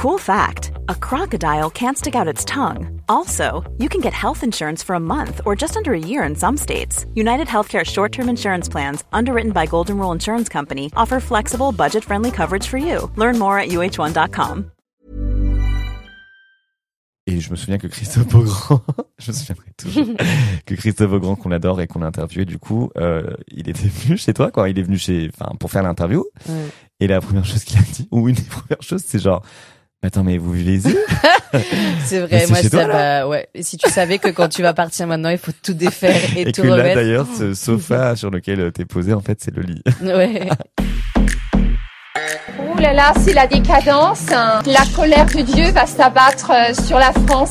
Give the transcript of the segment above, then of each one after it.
Cool fact a crocodile can't stick out its tongue. Also, you can get health insurance for a month or just under a year in some states. United Healthcare short term insurance plans, underwritten by Golden Rule Insurance Company, offer flexible, budget friendly coverage for you. Learn more at uh1.com. Et je me souviens que Christophe Beaugrand, je me souviendrai toujours que Christophe Beaugrand qu'on adore et qu'on a interviewé, du coup, euh, il était venu chez toi, quoi. Il est venu chez, enfin, pour faire l'interview. Ouais. Et la première chose qu'il a dit, ou une des premières choses, c'est genre, attends, mais vous vivez ici? C'est vrai, c'est moi chez toi, ça va, ouais. Et si tu savais que quand tu vas partir maintenant, il faut tout défaire et, Et tout que là, remettre. d'ailleurs, ce sofa sur lequel t'es posé, en fait, c'est le lit. Ouais. Ouh là là, c'est la décadence. hein. La colère de Dieu va s'abattre euh, sur la France.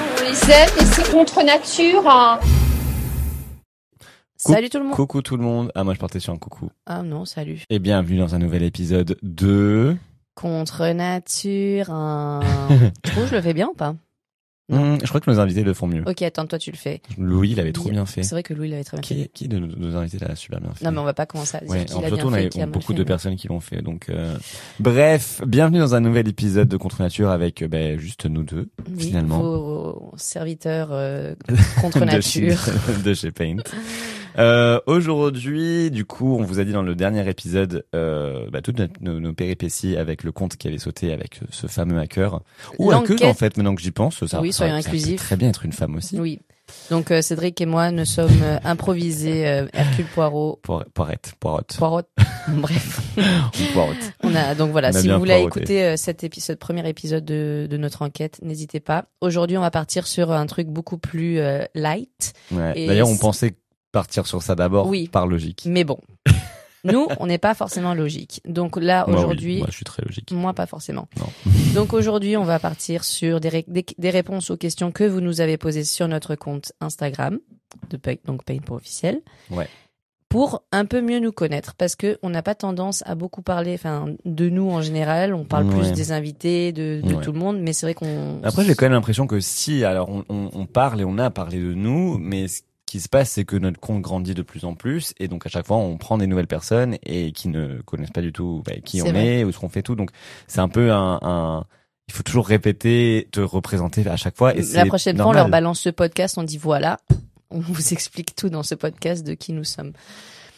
On les aime et c'est contre nature. Salut tout le monde. Coucou tout le monde. Ah, moi, je partais sur un coucou. Ah non, salut. Et bienvenue dans un nouvel épisode de... Contre nature. hein. tu trouves que je le fais bien ou pas? Hmm, je crois que nos invités le font mieux. Ok, attends, toi tu le fais. Louis, il avait trop bien fait. C'est vrai que Louis l'avait très bien fait. Qui, qui de nos, invités l'a super bien fait Non mais on va pas commencer à dire Ouais, qui surtout, bien on fait, a qui a mal beaucoup fait, de mais- personnes qui l'ont fait. Donc, euh, bref, bienvenue dans un nouvel épisode de Contre Nature avec euh, ben, juste nous deux, Oui, finalement. Vos serviteurs euh, contre de nature. chez, de chez Paint. Euh, Aujourd'hui, du coup, on vous a dit dans le dernier épisode euh, bah, toutes nos, nos péripéties avec le compte qui avait sauté avec ce fameux hacker. Ou L'enquête- en fait, maintenant que j'y pense. Ça, Oui, ça- soyons ça peut inclusifs. très bien être une femme aussi. Oui. Donc euh, Cédric et moi, nous sommes euh, improvisés euh, Hercule Poirot. Poir- Poirette, poirotte. Poirot. Bref. Poirotte. On a donc voilà. A Si vous voulez écouter cet épisode, premier épisode de, de notre enquête, n'hésitez pas. Aujourd'hui, on va partir sur un truc beaucoup plus light, Ouais. D'ailleurs, on pensait partir sur ça d'abord, Oui. par logique. mais bon. Nous, on n'est pas forcément logique. Donc là, oui. aujourd'hui, Moi, je suis très logique. Moi, pas forcément. Non. Donc aujourd'hui, on va partir sur des, ré- des, des réponses aux questions que vous nous avez posées sur notre compte Instagram, de donc Paint pour officiel. Ouais. Pour un peu mieux nous connaître, parce que on n'a pas tendance à beaucoup parler, enfin, de nous en général. On parle Ouais. plus des invités, de, de Ouais. tout le monde, mais c'est vrai qu'on. Après, j'ai quand même l'impression que si, alors on, on, on parle et on a parlé de nous, mais ce qui se passe, c'est que notre compte grandit de plus en plus, et donc à chaque fois, on prend des nouvelles personnes et qui ne connaissent pas du tout bah, qui on vrai. est ou ce qu'on fait tout. Donc c'est un peu un, un- il faut toujours répéter, te représenter à chaque fois. Et La prochaine fois, on leur balance ce podcast, on dit voilà, on vous explique tout dans ce podcast de qui nous sommes.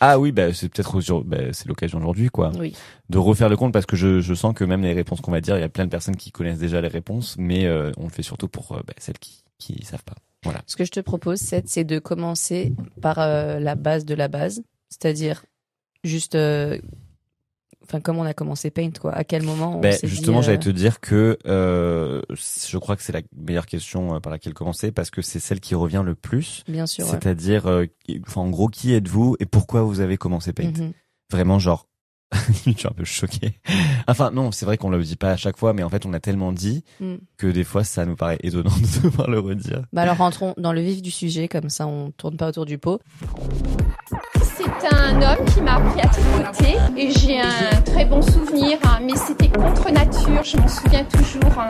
Ah oui, bah, c'est peut-être bah, c'est l'occasion aujourd'hui, quoi, Oui. de refaire le compte parce que je, je sens que même les réponses qu'on va dire, il y a plein de personnes qui connaissent déjà les réponses, mais euh, on le fait surtout pour euh, bah, celles qui qui savent pas. Voilà. Ce que je te propose, Seth, c'est de commencer par euh, la base de la base, c'est-à-dire juste, euh, enfin, comme on a commencé Paint, quoi. À quel moment on Ben, justement, dit, euh, j'allais te dire que je crois que c'est la meilleure question par laquelle commencer parce que c'est celle qui revient le plus. Bien sûr. C'est-à-dire, en gros, qui êtes-vous et pourquoi vous avez commencé Paint? Mhm. Vraiment, genre, je suis un peu choqué. Enfin, non, c'est vrai qu'on le dit pas à chaque fois, mais en fait, on a tellement dit Mm. que des fois, ça nous paraît étonnant de devoir le redire. Bah alors rentrons dans le vif du sujet, comme ça on tourne pas autour du pot. C'est un homme qui m'a appris à tricoter et j'ai un très bon souvenir, hein, mais c'était contre nature, je m'en souviens toujours. hein.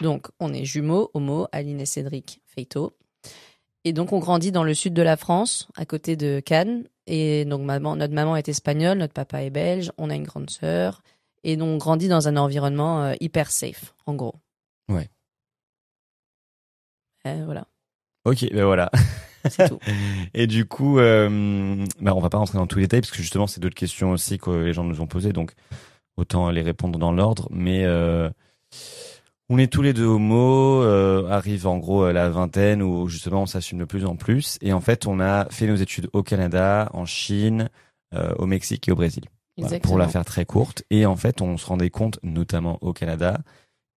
Donc on est jumeaux, homo, Aline et Cédric, Feito. Et donc on grandit dans le sud de la France, à côté de Cannes. Et donc maman, notre maman est espagnole, notre papa est belge, on a une grande sœur. Et donc on grandit dans un environnement euh, hyper safe, en gros. Ouais. Voilà. Ok, ben voilà. C'est tout. Et du coup, euh, bah, on va pas rentrer dans tous les détails parce que justement, c'est d'autres questions aussi que les gens nous ont posées, donc autant les répondre dans l'ordre. Mais euh, on est tous les deux homo, euh, arrive en gros à la vingtaine où justement on s'assume de plus en plus. Et en fait, on a fait nos études au Canada, en Chine, euh, au Mexique et au Brésil. Voilà, pour la faire très courte. Et en fait, on se rendait compte, notamment au Canada,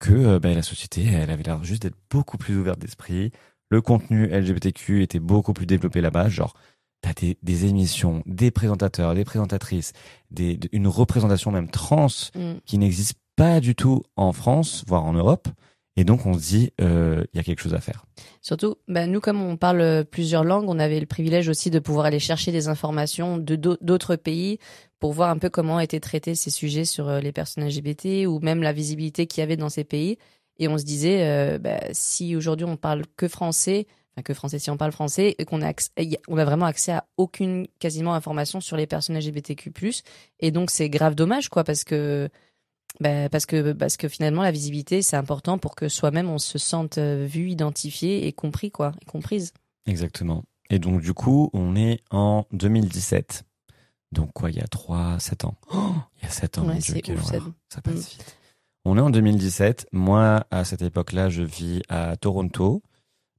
que euh, bah, la société, elle avait l'air juste d'être beaucoup plus ouverte d'esprit. Le contenu LGBTQ était beaucoup plus développé là-bas. Genre, t'as des, des émissions, des présentateurs, des présentatrices, des, de- une représentation même trans Mm. qui n'existe pas du tout en France, voire en Europe. Et donc, on se dit, euh, il y a quelque chose à faire. Surtout, bah, nous, comme on parle euh, plusieurs langues, on avait le privilège aussi de pouvoir aller chercher des informations de d'au- d'autres pays pour voir un peu comment étaient traités ces sujets sur euh, les personnes LGBT ou même la visibilité qu'il y avait dans ces pays. Et on se disait, bah, si aujourd'hui on parle que français, enfin que français, si on parle français, et qu'on a- on a vraiment accès à aucune quasiment information sur les personnes LGBTQ+, et donc c'est grave dommage, quoi, parce que bah, parce que parce que finalement la visibilité c'est important pour que soi-même on se sente euh, vu, identifié et compris quoi, et comprise. Exactement. Et donc, du coup, on est en 2017. Donc, quoi, il y a 3, 7 ans. Oh, il y a 7 ans, Ouais, mon Dieu, ouf. Ça passe vite. On est en 2017. Moi, à cette époque-là, je vis à Toronto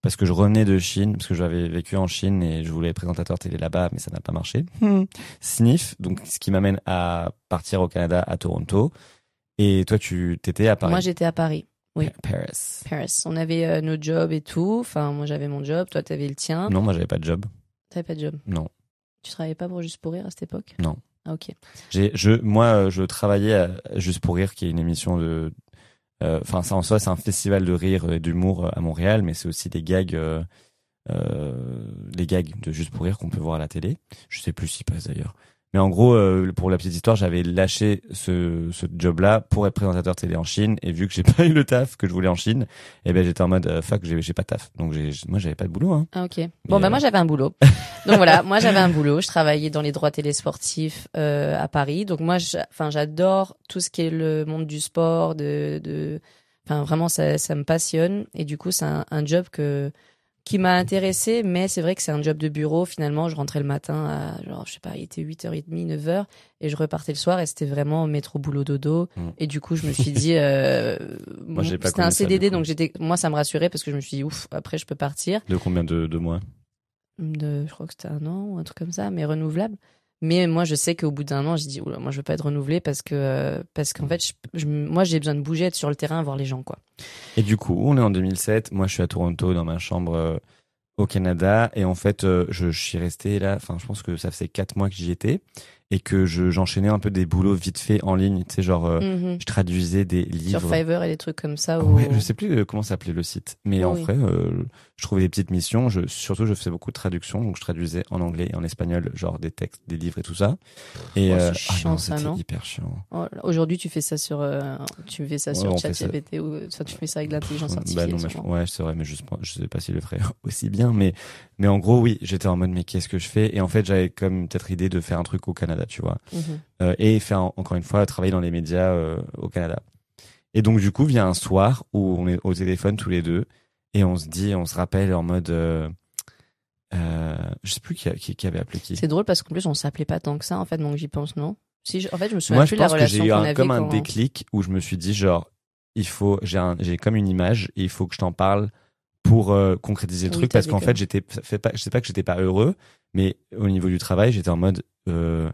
parce que je revenais de Chine, parce que j'avais vécu en Chine et je voulais être présentateur télé là-bas, mais ça n'a pas marché. Sniff, donc ce qui m'amène à partir au Canada, à Toronto. Et toi, tu t'étais à Paris. Moi j'étais à Paris, oui. Paris. Paris. On avait euh, nos jobs et tout. Enfin moi j'avais mon job, toi t'avais le tien. Non, moi, j'avais pas de job. T'avais pas de job. Non. Tu travaillais pas pour juste pour rire à cette époque Non. Ah ok. J'ai, je, moi, euh, je travaillais à Juste pour rire, qui est une émission de, euh, enfin, ça en soi, c'est un festival de rire et d'humour à Montréal, mais c'est aussi des gags, euh, les gags de Juste pour rire qu'on peut voir à la télé. Je sais plus s'ils passent d'ailleurs. Mais en gros, euh, pour la petite histoire, j'avais lâché ce, ce job-là pour être présentateur télé en Chine, et vu que j'ai pas eu le taf que je voulais en Chine, eh ben j'étais en mode euh, fuck, j'ai, j'ai pas de taf. Donc j'ai, moi, j'avais pas de boulot. Hein. Ah ok. Bon bah euh, moi j'avais un boulot. Donc voilà, moi j'avais un boulot. Je travaillais dans les droits télésportifs euh, à Paris. Donc moi, enfin j'adore tout ce qui est le monde du sport, de, de, enfin vraiment ça, ça me passionne. Et du coup c'est un, un job que qui m'a intéressé, mais c'est vrai que c'est un job de bureau. Finalement, je rentrais le matin à genre je sais pas, il était 8h30, 9h, et je repartais le soir et c'était vraiment métro boulot dodo. Mm. Et du coup je me suis dit, euh, pas c'était un ça, CDD, donc j'étais, moi ça me rassurait parce que je me suis dit ouf, après je peux partir De combien de, de mois? De, je crois que c'était un an ou un truc comme ça, mais renouvelable. Mais moi, je sais qu'au bout d'un an, dit, Oula, moi, je veux pas être renouvelé parce que, euh, parce qu'en fait, je, je- moi, j'ai besoin de bouger, être sur le terrain, voir les gens, quoi. Et du coup, on est en 2007. Moi, je suis à Toronto dans ma chambre euh, au Canada. Et en fait, euh, je, je suis resté là. Enfin, je pense que ça faisait quatre mois que j'y étais et que je j'enchaînais un peu des boulots vite fait en ligne. Tu sais, genre, euh, Mhm. je traduisais des livres. Sur Fiverr et des trucs comme ça. Où... Ouais, je sais plus euh, comment s'appelait le site, mais en vrai, euh, je trouvais des petites missions. Je, surtout, je faisais beaucoup de traductions, donc je traduisais en anglais et en espagnol, genre des textes, des livres et tout ça. Et Oh, c'est euh, chiant, non, ça, hyper chiant. Oh Aujourd'hui, tu fais ça sur, tu fais ça Ouais, sur ça. ChatGPT ou, enfin, tu fais ça avec l'intelligence Bah artificielle. non, mais ouais, c'est vrai, mais je, je sais pas si le ferait aussi bien, mais mais en gros, oui, j'étais en mode mais qu'est-ce que je fais? Et en fait, j'avais comme peut-être idée de faire un truc au Canada, tu vois, Mhm. Euh, et faire en- encore une fois travailler dans les médias euh, au Canada. Et donc du coup, vient un soir où on est au téléphone tous les deux et on se dit, on se rappelle en mode, euh, euh, je sais plus qui, a- qui, qui avait appelé qui. C'est drôle parce qu'en plus, on s'appelait pas tant que ça, en fait, donc j'y pense, non? Si, je- en fait, je me souviens Moi, plus je de la pense que relation j'ai eu un, comme un déclic où je me suis dit genre, il faut, j'ai comme une image et il faut que je t'en parle pour euh, concrétiser le Oui, truc parce qu'en que- fait j'étais, pas, je sais pas que j'étais pas heureux, mais au niveau du travail j'étais en mode, euh,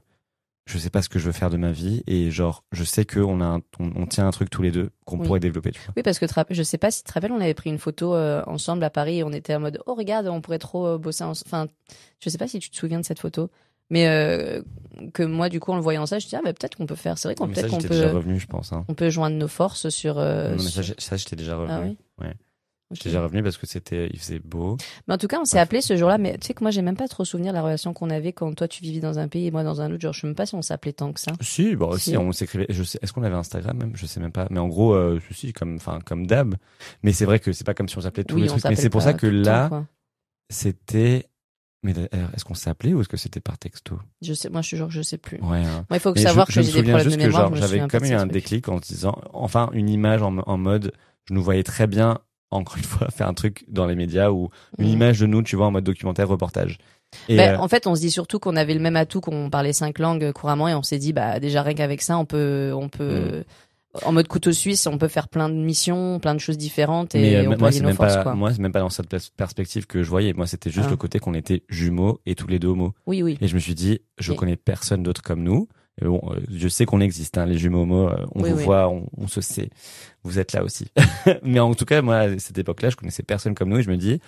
je sais pas ce que je veux faire de ma vie et genre je sais que on a, un- on, on tient un truc tous les deux qu'on Oui. pourrait développer. Tu vois. Oui, parce que je sais pas si tu te rappelles, on avait pris une photo euh, ensemble à Paris et on était en mode oh regarde, on pourrait trop euh, bosser ensemble. Enfin, je sais pas si tu te souviens de cette photo, mais euh, que moi du coup en le voyant ça, je dis ah mais peut-être qu'on peut faire. C'est vrai qu'on peut-être qu'on j'étais déjà peut revenu, je pense. Hein. on peut joindre nos forces sur. euh, non, mais ça, sur- j'ai- ça j'étais déjà revenu. Ah oui. Ouais. Ok. J'étais déjà revenu parce que c'était, il faisait beau. Mais en tout cas, on s'est appelé ce jour-là. Mais tu sais que moi, j'ai même pas trop souvenir de la relation qu'on avait quand toi tu vivais dans un pays et moi dans un autre. Genre, je sais même pas si on s'appelait tant que ça. Si, bon, aussi, Si. on s'écrivait. Je sais, est-ce qu'on avait Instagram même? Je sais même pas. Mais en gros, euh, si, comme, enfin, comme d'hab. Mais c'est vrai que c'est pas comme si on s'appelait tous oui, les trucs. Mais c'est pour ça que temps, là, c'était. Mais d'ailleurs, est-ce qu'on s'appelait ou est-ce que c'était par texto? Je sais, moi, je suis genre, je sais plus. Ouais. hein. Moi, il faut que Mais savoir je, que j'ai des problèmes de juste que mémoire. genre je me j'avais comme de eu un déclic en disant, enfin, une image en, en mode, je nous voyais très bien encore une fois faire un truc dans les médias ou une Mhm. image de nous, tu vois, en mode documentaire, reportage. Et Ben, euh, En fait, on se dit surtout qu'on avait le même atout, qu'on parlait cinq langues couramment, et on s'est dit, bah déjà rien qu'avec ça, on peut, on peut, en mode couteau suisse, on peut faire plein de missions, plein de choses différentes, et mais euh, on moi c'est nos même forces, pas quoi. moi c'est même pas dans cette pers- perspective que je voyais. Moi c'était juste Ah. le côté qu'on était jumeaux et tous les deux homos. Oui, oui. Et je me suis dit, je Et- connais personne d'autre comme nous. Et bon, euh, je sais qu'on existe, hein, les jumeaux homo, euh, on Oui, vous oui. voit, on, on se sait. Vous êtes là aussi. Mais en tout cas, moi, à cette époque-là, je connaissais personne comme nous et je me dis,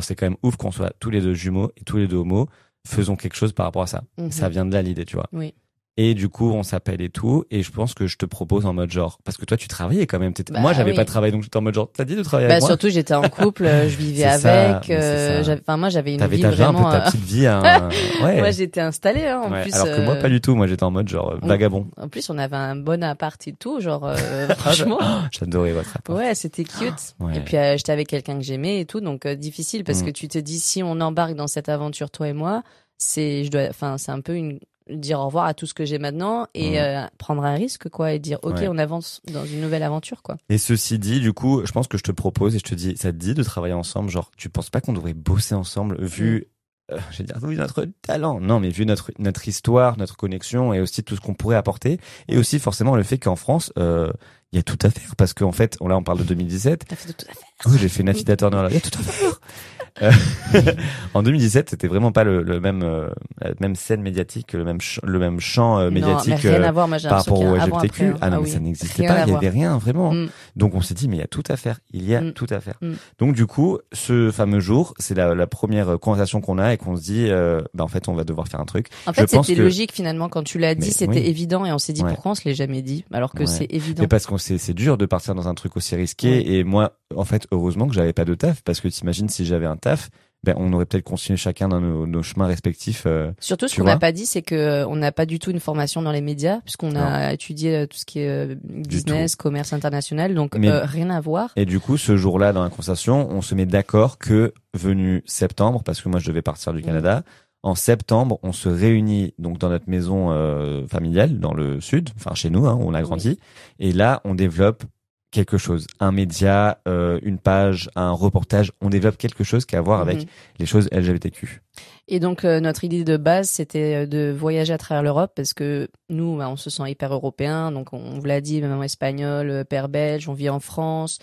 c'est quand même ouf qu'on soit tous les deux jumeaux et tous les deux homos. Faisons quelque chose par rapport à ça. Mhm. Ça vient de là l'idée, tu vois. Oui. Et du coup, on s'appelle et tout. Et je pense que je te propose en mode genre, parce que toi, tu travaillais quand même. Bah moi, j'avais oui. pas travaillé, donc j'étais en mode genre, t'as dit de travailler Bah, avec moi. surtout, j'étais en couple, je vivais avec, euh, enfin, moi, j'avais une T'avais vie ta vie un peu vraiment, ta euh, petite vie. hein. ouais. moi, j'étais installée, hein, en Ouais, plus. Alors que moi, euh, pas du tout. Moi, j'étais en mode genre euh, on- vagabond. En plus, on avait un bon appart et tout, genre, euh, Ah, franchement. J'adorais votre rapport. Ouais, c'était cute. Ouais. Et puis euh, j'étais avec quelqu'un que j'aimais et tout, donc difficile parce Mm. que tu te dis si on embarque dans cette aventure toi et moi, c'est je dois, enfin c'est un peu une dire au revoir à tout ce que j'ai maintenant et Mm. euh, prendre un risque quoi et dire ok Ouais. on avance dans une nouvelle aventure quoi. Et ceci dit, du coup, je pense que je te propose et je te dis, ça te dit de travailler ensemble. Genre, tu penses pas qu'on devrait bosser ensemble vu, Mm. euh, je vais dire, vu notre talent? Non, mais vu notre notre histoire, notre connexion et aussi tout ce qu'on pourrait apporter et aussi forcément le fait qu'en France, euh, il y a tout à faire parce qu'en fait, on, là, on parle de 2017. T'as fait tout à. Oui, j'ai fait Turner. là. Il y a tout à faire. Euh, en 2017, c'était vraiment pas le, le même euh, la même scène médiatique, le même le même champ euh, non, médiatique. mais rien euh, à voir. Moi par rapport au LGBTQ. après, hein. Ah non, Ah mais oui. ça n'existait pas, il y avait rien vraiment. Mm. Donc on s'est dit mais il y a tout à faire, il y a Mm. tout à faire. Mm. Donc du coup, ce fameux jour, c'est la, la première conversation qu'on a et qu'on se dit euh, bah en fait, on va devoir faire un truc. En fait c'était que- logique finalement quand tu l'as dit c'était oui. évident et on s'est dit Ouais. pourquoi on se l'est jamais dit alors que Ouais. c'est évident. Mais parce qu'on sait c'est dur de partir dans un truc aussi risqué et moi en fait, heureusement que j'avais pas de taf parce que t'imagines si j'avais un taf, ben on aurait peut-être continué chacun dans nos, nos chemins respectifs euh, Surtout, ce qu'on n'a pas dit, c'est que euh, on n'a pas du tout une formation dans les médias, puisqu'on a étudié euh, tout ce qui est business, commerce international, donc Mais- euh, rien à voir. Et du coup, ce jour-là, dans la conversation, on se met d'accord que, venu septembre, parce que moi je devais partir du Mm. Canada, en septembre, on se réunit donc dans notre maison euh, familiale, dans le sud, enfin chez nous, hein, où on a grandi, et là, on développe quelque chose, un média, euh, une page, un reportage, on développe quelque chose qui a à voir avec Mhm. les choses LGBTQ. Et donc euh, notre idée de base, c'était euh, de voyager à travers l'Europe, parce que nous, bah, on se sent hyper européen, donc on, on vous l'a dit, maman espagnole, père belge, on vit en France,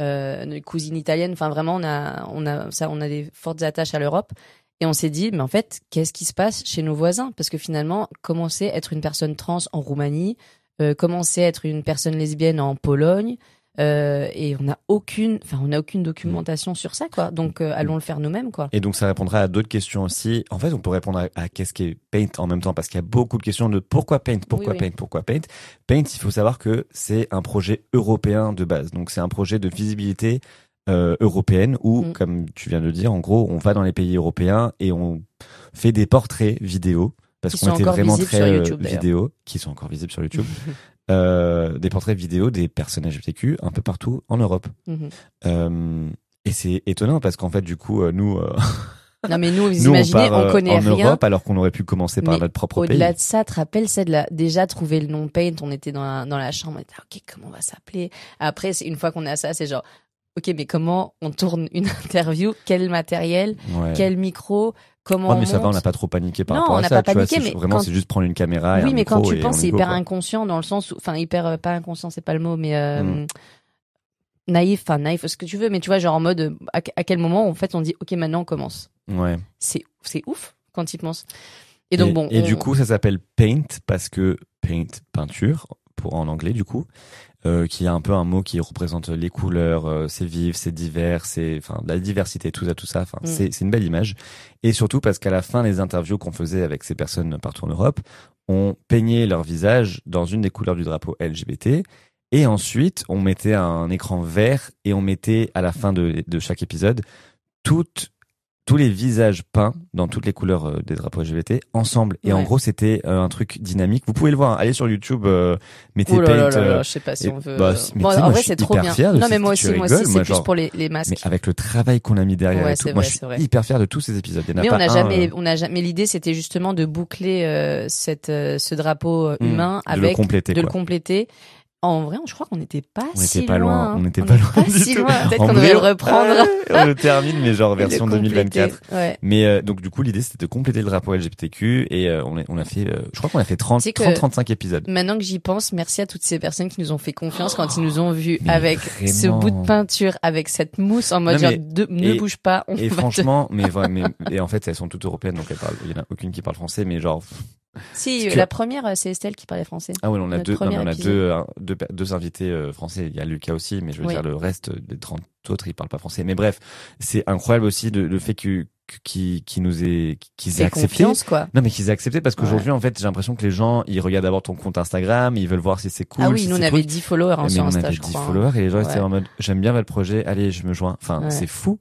euh, nos cousines italiennes, enfin vraiment, on a, on a ça, on a des fortes attaches à l'Europe. Et on s'est dit, mais en fait, qu'est-ce qui se passe chez nos voisins? Parce que finalement, comment c'est être une personne trans en Roumanie? Euh, c'est être une personne lesbienne en Pologne euh, Et on n'a aucune, enfin, on n'a aucune documentation sur ça, quoi. Donc, euh, allons le faire nous-mêmes, quoi. Et donc ça répondra à d'autres questions aussi. En fait, on peut répondre à, à qu'est-ce qu'est Paint en même temps parce qu'il y a beaucoup de questions de pourquoi Paint, pourquoi Oui, oui. Paint, pourquoi Paint. Paint, il faut savoir que c'est un projet européen de base. Donc c'est un projet de visibilité euh, européenne où, Mm. comme tu viens de dire, en gros, on va dans les pays européens et on fait des portraits vidéo parce qu'on était encore vraiment très sur euh, YouTube, vidéo, qui sont encore visibles sur YouTube. euh, des portraits vidéo des personnages LGBTQ un peu partout en Europe. Mhm. Euh, et c'est étonnant parce qu'en fait, du coup, nous, Non, mais nous, vous nous, imaginez, on, part, on connaît en rien. Europe alors qu'on aurait pu commencer par Mais notre propre pays. Au-delà de ça, te rappelles, c'est de la, déjà trouver le nom Paint, on était dans la, dans la chambre, on était, ok, comment on va s'appeler? Après, c'est, une fois qu'on a ça, c'est genre, ok, mais comment on tourne une interview? Quel matériel? Ouais. Quel micro? Comment Ouais, on mais ça va, on n'a pas trop paniqué par Non, rapport à ça. pas tu vois, paniqué, mais vraiment, quand- c'est juste prendre une caméra et Oui, un mais quand tu penses, c'est hyper quoi. inconscient dans le sens où, enfin, hyper, euh, pas inconscient, c'est pas le mot, mais, euh, Mm. naïf, enfin, naïf, ce que tu veux, mais tu vois, genre en mode, à, à quel moment, en fait, on dit, ok, maintenant on commence. Ouais. C'est, c'est ouf quand il pense. Et donc, bon. Et on- du coup, ça s'appelle Paint parce que Paint, peinture, pour en anglais du coup, euh, qui est un peu un mot qui représente les couleurs, euh, c'est vif, c'est divers, c'est enfin la diversité, tout ça, tout ça. Enfin, Mm. c'est c'est une belle image. Et surtout parce qu'à la fin des interviews qu'on faisait avec ces personnes partout en Europe, on peignait leur visage dans une des couleurs du drapeau LGBT. Et ensuite, on mettait un écran vert et on mettait à la fin de, de chaque épisode toutes tous les visages peints dans toutes les couleurs euh, des drapeaux LGBT ensemble. Et en gros, c'était euh, un truc dynamique. Vous pouvez le voir. hein. Allez sur YouTube, euh, mettez Oh là là Paint. là là, euh, je sais pas si et- on veut. bah, si- mais Bon, tu sais, en moi, vrai, c'est trop bien. non, mais moi aussi, moi aussi, c'est plus pour les, les masques. mais avec le travail qu'on a mis derrière Ouais, et tout, c'est moi je suis vrai. hyper fier de tous ces épisodes. Il y en a Mais pas on n'a jamais, euh, on a jamais. Mais l'idée, c'était justement de boucler cette, ce drapeau hmm, humain de le avec compléter. de le compléter En vrai, je crois qu'on n'était pas On si n'était pas loin, on n'était pas était loin si loin. Peut-être qu'on vrai, devait le reprendre. ouais, on le termine, mais genre version compléter. 2024. Ouais. Mais euh, donc du coup l'idée c'était de compléter le drapeau LGBTQ et euh, on, a, on a fait, euh, je crois qu'on a fait 30, C'est que- 30 35 épisodes. Maintenant que j'y pense, merci à toutes ces personnes qui nous ont fait confiance quand ils nous ont vus avec ce bout de peinture, avec cette mousse en mode Non, genre, de- ne et- bouge pas. On Et va te- franchement, mais, mais et en fait elles sont toutes européennes donc elles parlent, il y en a aucune qui parle français, mais genre Si, que- la première, euh, c'est Estelle qui parlait français. ah ouais on a deux, non, on a deux, deux, deux invités euh, français. Il y a Lucas aussi, mais je veux Oui. dire le reste des 30 autres ils parlent pas français. Mais bref, c'est incroyable aussi de, le fait que qui qui nous aient qu'ils aient accepté. quoi. Non mais qu'ils aient accepté parce Ouais. qu'aujourd'hui en fait j'ai l'impression que les gens ils regardent d'abord ton compte Instagram, ils veulent voir si c'est cool. ah oui, si nous on avait truc. 10 followers hein, mais sur on Insta, avait je 10 crois. hein. followers et les gens étaient Ouais. en mode j'aime bien votre projet, allez je me joins. Enfin Ouais. c'est fou.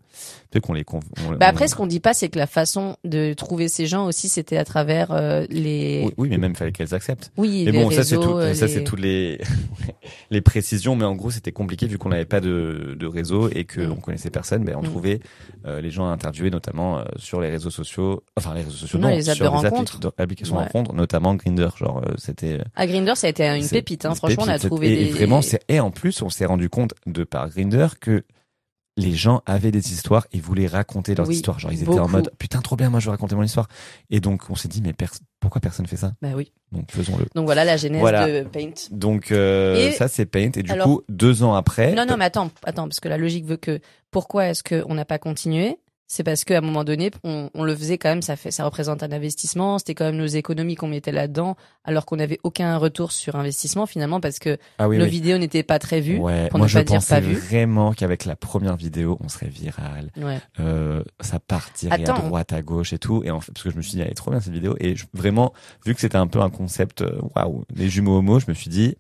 Peut-être qu'on les on- Bah après, on- ce qu'on dit pas, c'est que la façon de trouver ces gens aussi, c'était à travers euh, les, oui, oui, mais même fallait qu'elles acceptent. oui, Mais les bon, ça c'est tout, ça c'est toutes les les précisions, mais en gros c'était compliqué vu qu'on n'avait pas de, de réseau et que Mm. on connaissait personne. Ben on Mm. trouvait euh, les gens à interviewer notamment euh, sur les réseaux sociaux, enfin les réseaux sociaux, Non, non, les apps sur les appli- applications de Ouais. rencontres, notamment Grinder. Genre euh, c'était À Grinder, ça a été une pépite. Hein. une Franchement, on a trouvé et, des. et vraiment c'est et en plus on s'est rendu compte de par Grinder que les gens avaient des histoires et voulaient raconter leurs Oui, histoires. Genre ils étaient en mode putain trop bien, moi je veux raconter mon histoire. Et donc on s'est dit mais pers- pourquoi personne fait ça? Bah oui. Donc faisons-le. Donc voilà la genèse Voilà. de Paint. Donc euh, Et- ça c'est Paint et du Alors- coup deux ans après. Non, non, mais attends, attends, parce que la logique veut que pourquoi est-ce qu'on n'a pas continué? C'est parce qu'à un moment donné, on, on le faisait quand même, ça fait, ça représente un investissement. C'était quand même nos économies qu'on mettait là-dedans, alors qu'on n'avait aucun retour sur investissement finalement, parce que ah oui, nos oui. vidéos n'étaient pas très vues. Ouais, pour moi ne je pas dire pensais pas vues. vraiment qu'avec la première vidéo on serait viral, Ouais. euh, ça partirait à droite, à gauche et tout. Et en fait, parce que je me suis dit elle est trop bien cette vidéo et je- vraiment vu que c'était un peu un concept, euh, waouh, les jumeaux homo, je me suis dit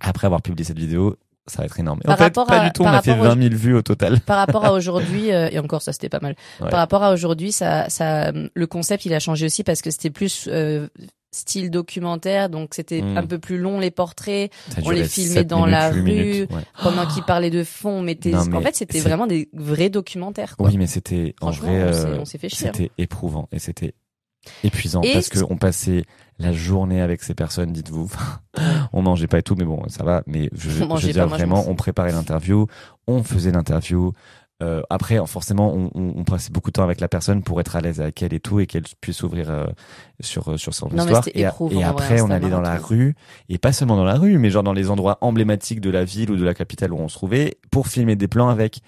après avoir publié cette vidéo ça va être énorme. Et Par en fait rapport pas à- du tout, on a fait rapport au- 20 000 vues au total. Par rapport à aujourd'hui, euh, et encore ça c'était pas mal. Ouais. Par rapport à aujourd'hui, ça, ça, le concept il a changé aussi parce que c'était plus euh, style documentaire, donc c'était Mm. un peu plus long les portraits. Ça on les filmait dans minutes, la rue. minutes, ouais. Pendant qu'ils parlaient de fond, on mettait. Non, mais en fait, c'était vraiment des vrais documentaires. Quoi. Oui, mais c'était en vrai, on s'est- euh, on s'est fait chier. hein. c'était éprouvant et c'était épuisant Et parce que ce- on passait la journée avec ces personnes, dites-vous. on mangeait pas et tout, mais bon, ça va. Mais je, je veux dire pas, vraiment, on préparait l'interview, on faisait l'interview. Euh, après, forcément, on, on, on passait beaucoup de temps avec la personne pour être à l'aise avec elle et tout, et qu'elle puisse s'ouvrir euh, sur euh, sur son Non, histoire. Et, éprouvant, après, on allait dans la rue, et pas seulement dans la rue, mais genre dans les endroits emblématiques de la ville ou de la capitale où on se trouvait, pour filmer des plans avec.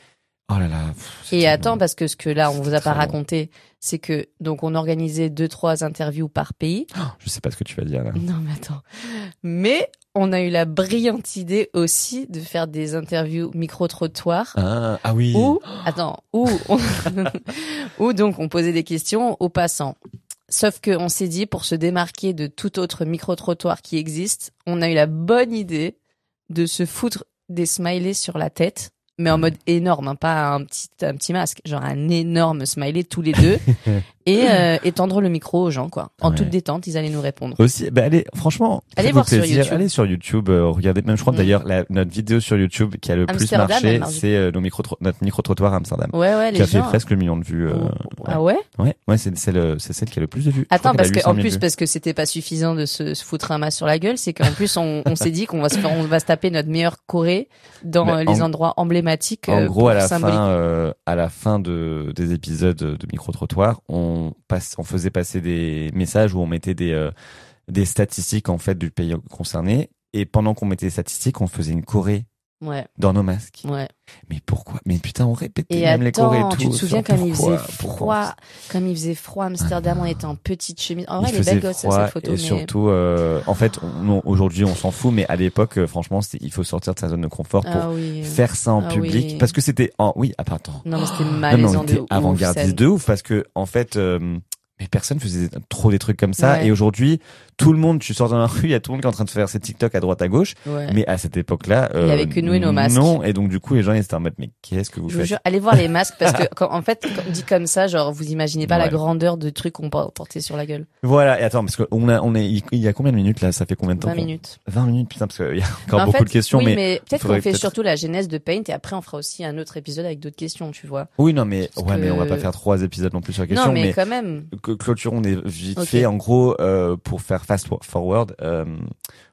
Oh là là. pff, Et attends, long. parce que ce que là, on vous a pas raconté, c'est que donc on organisait deux trois interviews par pays. je sais pas ce que tu vas dire là. Non, mais attends. Mais on a eu la brillante idée aussi de faire des interviews micro-trottoirs. Ah, ah oui. Où, attends, où, on- où donc on posait des questions aux passants. Sauf que on s'est dit, pour se démarquer de tout autre micro-trottoir qui existe, on a eu la bonne idée de se foutre des smileys sur la tête, mais en mode énorme, hein, pas un petit, un petit masque, genre un énorme smiley tous les deux, et euh, étendre le micro aux gens, quoi. En Ouais. toute détente, ils allaient nous répondre. Aussi, bah allez, franchement, Allez voir sur plaisir, YouTube. Allez sur YouTube, euh, regardez. Même je crois que Mm. d'ailleurs notre vidéo sur YouTube qui a le plus marché, c'est euh, nos micro notre micro trottoir à Amsterdam, Ouais, ouais, les qui a fait gens. presque le million de vues. euh, Oh, Ah ouais? ouais, ouais, c'est c'est le c'est celle qui a le plus de vues. Attends, parce que 800 en 000 plus, vues. parce que c'était pas suffisant de se, se foutre un masque sur la gueule, c'est qu'en plus on, on s'est dit qu'on va se faire, on va se taper notre meilleure Corée dans Bah, les en- endroits emblématiques. En gros, à la fin, à la fin de des épisodes de micro trottoir, on on faisait passer des messages où on mettait des euh, des statistiques en fait du pays concerné. Et pendant qu'on mettait les statistiques, on faisait une Corée Ouais, dans nos masques. ouais. Mais pourquoi? Mais putain, on répétait Et même les Corées et tout. tu te souviens comme il faisait froid, comme il faisait froid à Amsterdam, on était en petite chemise. En vrai, il elle est faisait belle gosse, froid cette photo, et mais surtout, euh, en fait, aujourd'hui on s'en fout, mais à l'époque, euh, franchement, il faut sortir de sa zone de confort pour ah oui. faire ça en Ah public, oui. parce que c'était en oui, ah, attends, Non, mais c'était malaisant de avant-gardiste de ouf, parce que en fait, euh, mais personne faisait trop des trucs comme ça, Ouais. et aujourd'hui, tout le monde, tu sors dans la rue, il y a tout le monde qui est en train de faire ses TikTok à droite à gauche, Ouais. mais à cette époque-là, Il y euh, avait que nous et nos masques. Non, et donc du coup, les gens ils étaient en mode, mais qu'est-ce que vous Je vous faites jure, allez voir les masques parce que quand, en fait, quand dit comme ça, genre vous imaginez pas la grandeur de trucs qu'on por- portait sur la gueule. Voilà, et attends, parce qu'on a, on est, il y a combien de minutes là? Ça fait combien de temps 20 qu'on- minutes. 20 minutes, putain, parce qu'il y a encore En beaucoup fait, de questions, oui, mais, mais, peut-être qu'on fait surtout la genèse de Paint et après on fera aussi un autre épisode avec d'autres questions, tu vois. oui, non, mais Parce ouais, mais on va pas faire trois épisodes non plus sur la question, non, mais, mais, quand même. cl- clôturons des vite fait. En gros, euh, pour faire fast forward, euh,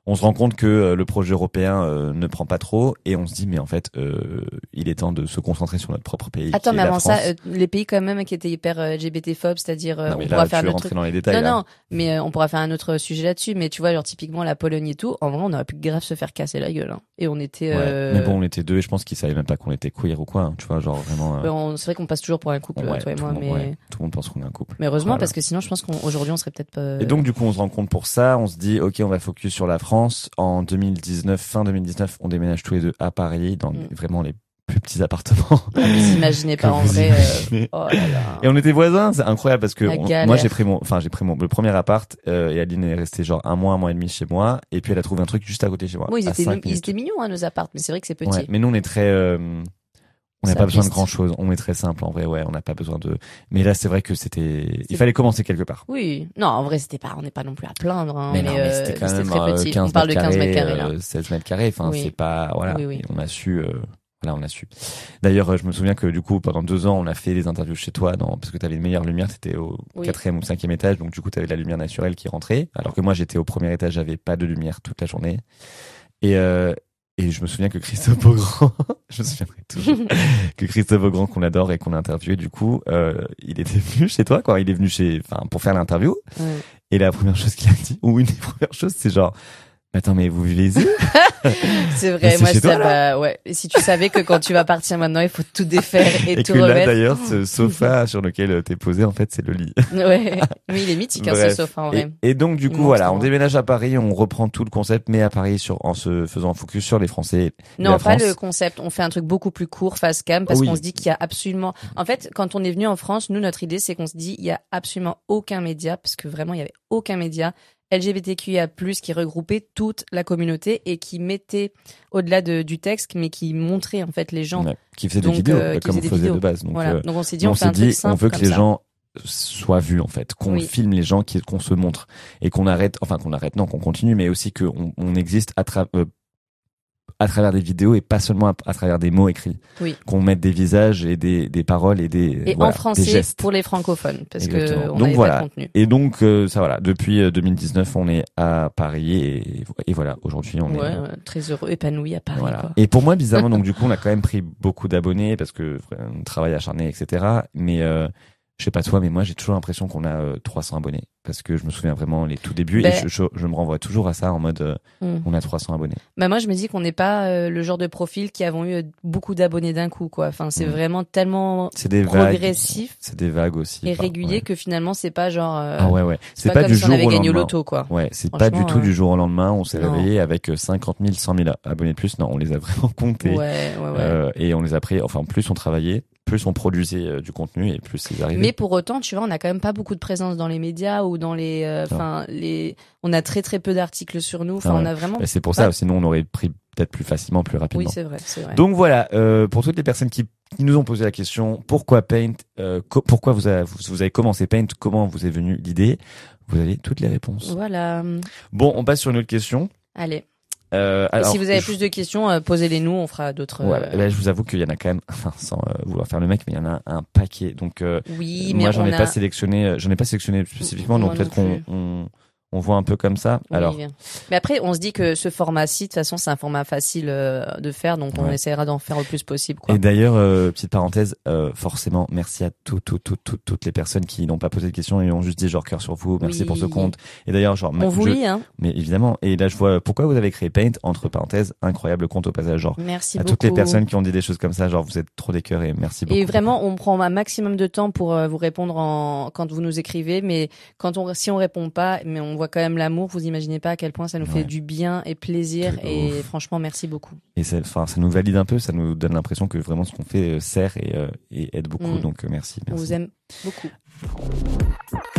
on se rend compte que euh, le projet européen euh, ne prend pas trop et on se dit mais en fait, euh, il est temps de se concentrer sur notre propre pays. Attends, mais avant ça, euh, les pays quand même qui étaient hyper euh, LGBT-phobes, c'est-à-dire on mais pourra là, faire notre truc. dans les détails. Non, là. non, mais on pourra faire un autre sujet là-dessus. Mais tu vois, genre typiquement la Pologne et tout, en vrai, on aurait pu grave se faire casser la gueule. hein. Et on était. Ouais. Mais bon, on était deux et je pense qu'ils savaient même pas qu'on était queer ou quoi. hein, tu vois, genre vraiment. on- c'est vrai qu'on passe toujours pour un couple, ouais, toi et moi, monde- mais. ouais, tout le monde pense qu'on est un couple. Mais heureusement, Voilà. parce que sinon, je pense qu'aujourd'hui, on serait peut-être pas. Et donc du coup on se rend compte pour ça, on se dit ok on va focus sur la France. En 2019, fin 2019, on déménage tous les deux à Paris dans Mm. vraiment les plus petits appartements. vous imaginez pas en vrai. euh. Oh là là. Et on était voisins, c'est incroyable parce que on- moi j'ai pris mon, enfin j'ai pris mon le premier appart euh, et Aline est restée genre un mois, un mois et demi chez moi et puis elle a trouvé un truc juste à côté de chez moi. Bon, ils étaient, ils mignons, hein, nos apparts, mais c'est vrai que c'est petit. Ouais, mais nous on est très, euh, on n'a pas besoin de grand chose, on est très simple en vrai, ouais, on n'a pas besoin de. Mais là c'est vrai que c'était, il fallait commencer quelque part. Oui, non, en vrai, c'était pas, on n'est pas non plus à plaindre, hein, Mais, non, mais euh, c'était quand même très euh, petit. 15 on parle de mètres 15 mètres carrés, là. euh, 16 mètres carrés. Enfin, Oui. c'est pas voilà. Oui, oui. On a su. Euh, voilà, on a su. D'ailleurs, euh, je me souviens que du coup, pendant deux ans, on a fait des interviews chez toi, dans, parce que tu avais une meilleure lumière. T'étais au quatrième ou cinquième étage, donc du coup, tu avais la lumière naturelle qui rentrait. Alors que moi, j'étais au premier étage, j'avais pas de lumière toute la journée. Et euh, et je me souviens que Christophe Beaugrand, je me souviendrai toujours que Christophe Beaugrand qu'on adore et qu'on a interviewé, du coup, euh, il était venu chez toi, quoi. Il est venu chez, enfin, pour faire l'interview. Ouais. Et la première chose qu'il a dit, ou une des premières choses, c'est genre, attends, mais vous vivez ici C'est vrai, c'est moi, ça, toi, bah, ouais. Et si tu savais que quand tu vas partir maintenant, il faut tout défaire et, Et tout que là, remettre. d'ailleurs, ce sofa sur lequel euh, t'es posé, en fait, c'est le lit. ouais. Mais il est mythique, hein, ce sofa, en vrai. Et, et donc, du coup, voilà, on déménage à Paris, on reprend tout le concept, mais à Paris, sur, en se faisant focus sur les Français. Non, pas le concept. On fait un truc beaucoup plus court, face cam, parce Oui. qu'on se dit qu'il y a absolument. En fait, quand on est venu en France, nous, notre idée, c'est qu'on se dit il y a absolument aucun média, parce que vraiment, il y avait aucun média LGBTQIA+ qui regroupait toute la communauté et qui mettait au-delà de, du texte, mais qui montrait en fait les gens. Ouais, qui faisait Donc, des vidéos, euh, comme on faisait vidéos. de base. Donc, voilà. euh, Donc on s'est dit, on, on fait un dit, on veut que les ça. gens soient vus, en fait, qu'on Oui. filme les gens, qu'on se montre. Et qu'on arrête, enfin, qu'on arrête, non, qu'on continue, mais aussi qu'on on existe à travers, à travers des vidéos et pas seulement à, à travers des mots écrits. Oui. Qu'on mette des visages et des, des paroles et des, Et voilà, en des français gestes. pour les francophones, parce Exactement. que on Donc voilà. pas de contenu. Et donc, euh, ça voilà, depuis euh, 2019, on est à Paris et, et voilà, aujourd'hui, on Ouais, est. très heureux, épanoui à Paris. Voilà. Quoi. Et pour moi, bizarrement, donc du coup, on a quand même pris beaucoup d'abonnés parce que euh, on travaille acharné, etc. Mais euh, je sais pas toi, mais moi, j'ai toujours l'impression qu'on a euh, 300 abonnés parce que je me souviens vraiment les tout débuts Ben- et je, je, je me renvoie toujours à ça en mode euh, Mm. on a 300 abonnés. Bah moi je me dis qu'on n'est pas euh, le genre de profil qui avons eu euh, beaucoup d'abonnés d'un coup quoi. Enfin c'est Mm. vraiment tellement C'est des progressif C'est des vagues aussi. et régulier ouais. que finalement c'est pas genre euh, Ah ouais ouais. c'est C'est pas, comme du si on jour avait au gagné lendemain. loto quoi. Ouais, c'est pas du tout du jour au lendemain. On s'est réveillé avec euh, 50 000, 100 000 abonnés de plus. Non, on les a vraiment comptés. Ouais ouais ouais. Et on les a pris. Enfin, plus on travaillait, plus on produisait du contenu et plus ils arrivaient. Mais pour autant, tu vois, on a quand même pas beaucoup de présence dans les médias ou dans les, euh, enfin les, on a très très peu d'articles sur nous. Enfin, Ah on a vraiment. C'est pour ça, sinon on aurait pris peut-être plus facilement, plus rapidement. Oui, c'est vrai. Donc voilà, euh, pour toutes les personnes qui, qui nous ont posé la question, pourquoi Paint euh, co- Pourquoi vous avez, vous, vous avez commencé Paint Comment vous est venue l'idée Vous avez toutes les réponses. Voilà. Bon, on passe sur une autre question. Allez. Euh, alors, si vous avez je- plus de questions, euh, posez-les nous, on fera d'autres. Ouais, euh, là, je vous avoue qu'il y en a quand même, enfin, sans euh, vouloir faire le mec, mais il y en a un paquet. Donc, euh, Oui, mais moi, j'en ai a... pas sélectionné, j'en ai pas sélectionné spécifiquement, Moi donc peut-être qu'on. On, voit un peu comme ça. Oui, Alors, mais après, on se dit que ce format-ci, de toute façon, c'est un format facile euh, de faire, donc on Ouais. essaiera d'en faire le plus possible. Quoi. Et d'ailleurs, euh, petite parenthèse, euh, forcément, merci à toutes, toutes, toutes, toutes, toutes les personnes qui n'ont pas posé de questions et ont juste dit genre cœur sur vous, merci Oui. pour ce compte. Et d'ailleurs, genre, On vous je- lit, hein. mais évidemment. Et là, je vois pourquoi vous avez créé Paint entre parenthèses, incroyable compte au passage, genre. Merci à beaucoup. toutes les personnes qui ont dit des choses comme ça, genre vous êtes trop des cœurs et merci beaucoup. Et vraiment, on prend un maximum de temps pour euh, vous répondre en... quand vous nous écrivez, mais quand on, si on répond pas, mais on voit quand même l'amour, vous imaginez pas à quel point ça nous Ouais. fait du bien et plaisir. Et ouf. franchement, merci beaucoup. Et enfin, ça nous valide un peu, ça nous donne l'impression que vraiment ce qu'on fait euh, sert et, euh, et aide beaucoup. Mm. Donc euh, merci, On merci. vous aime beaucoup.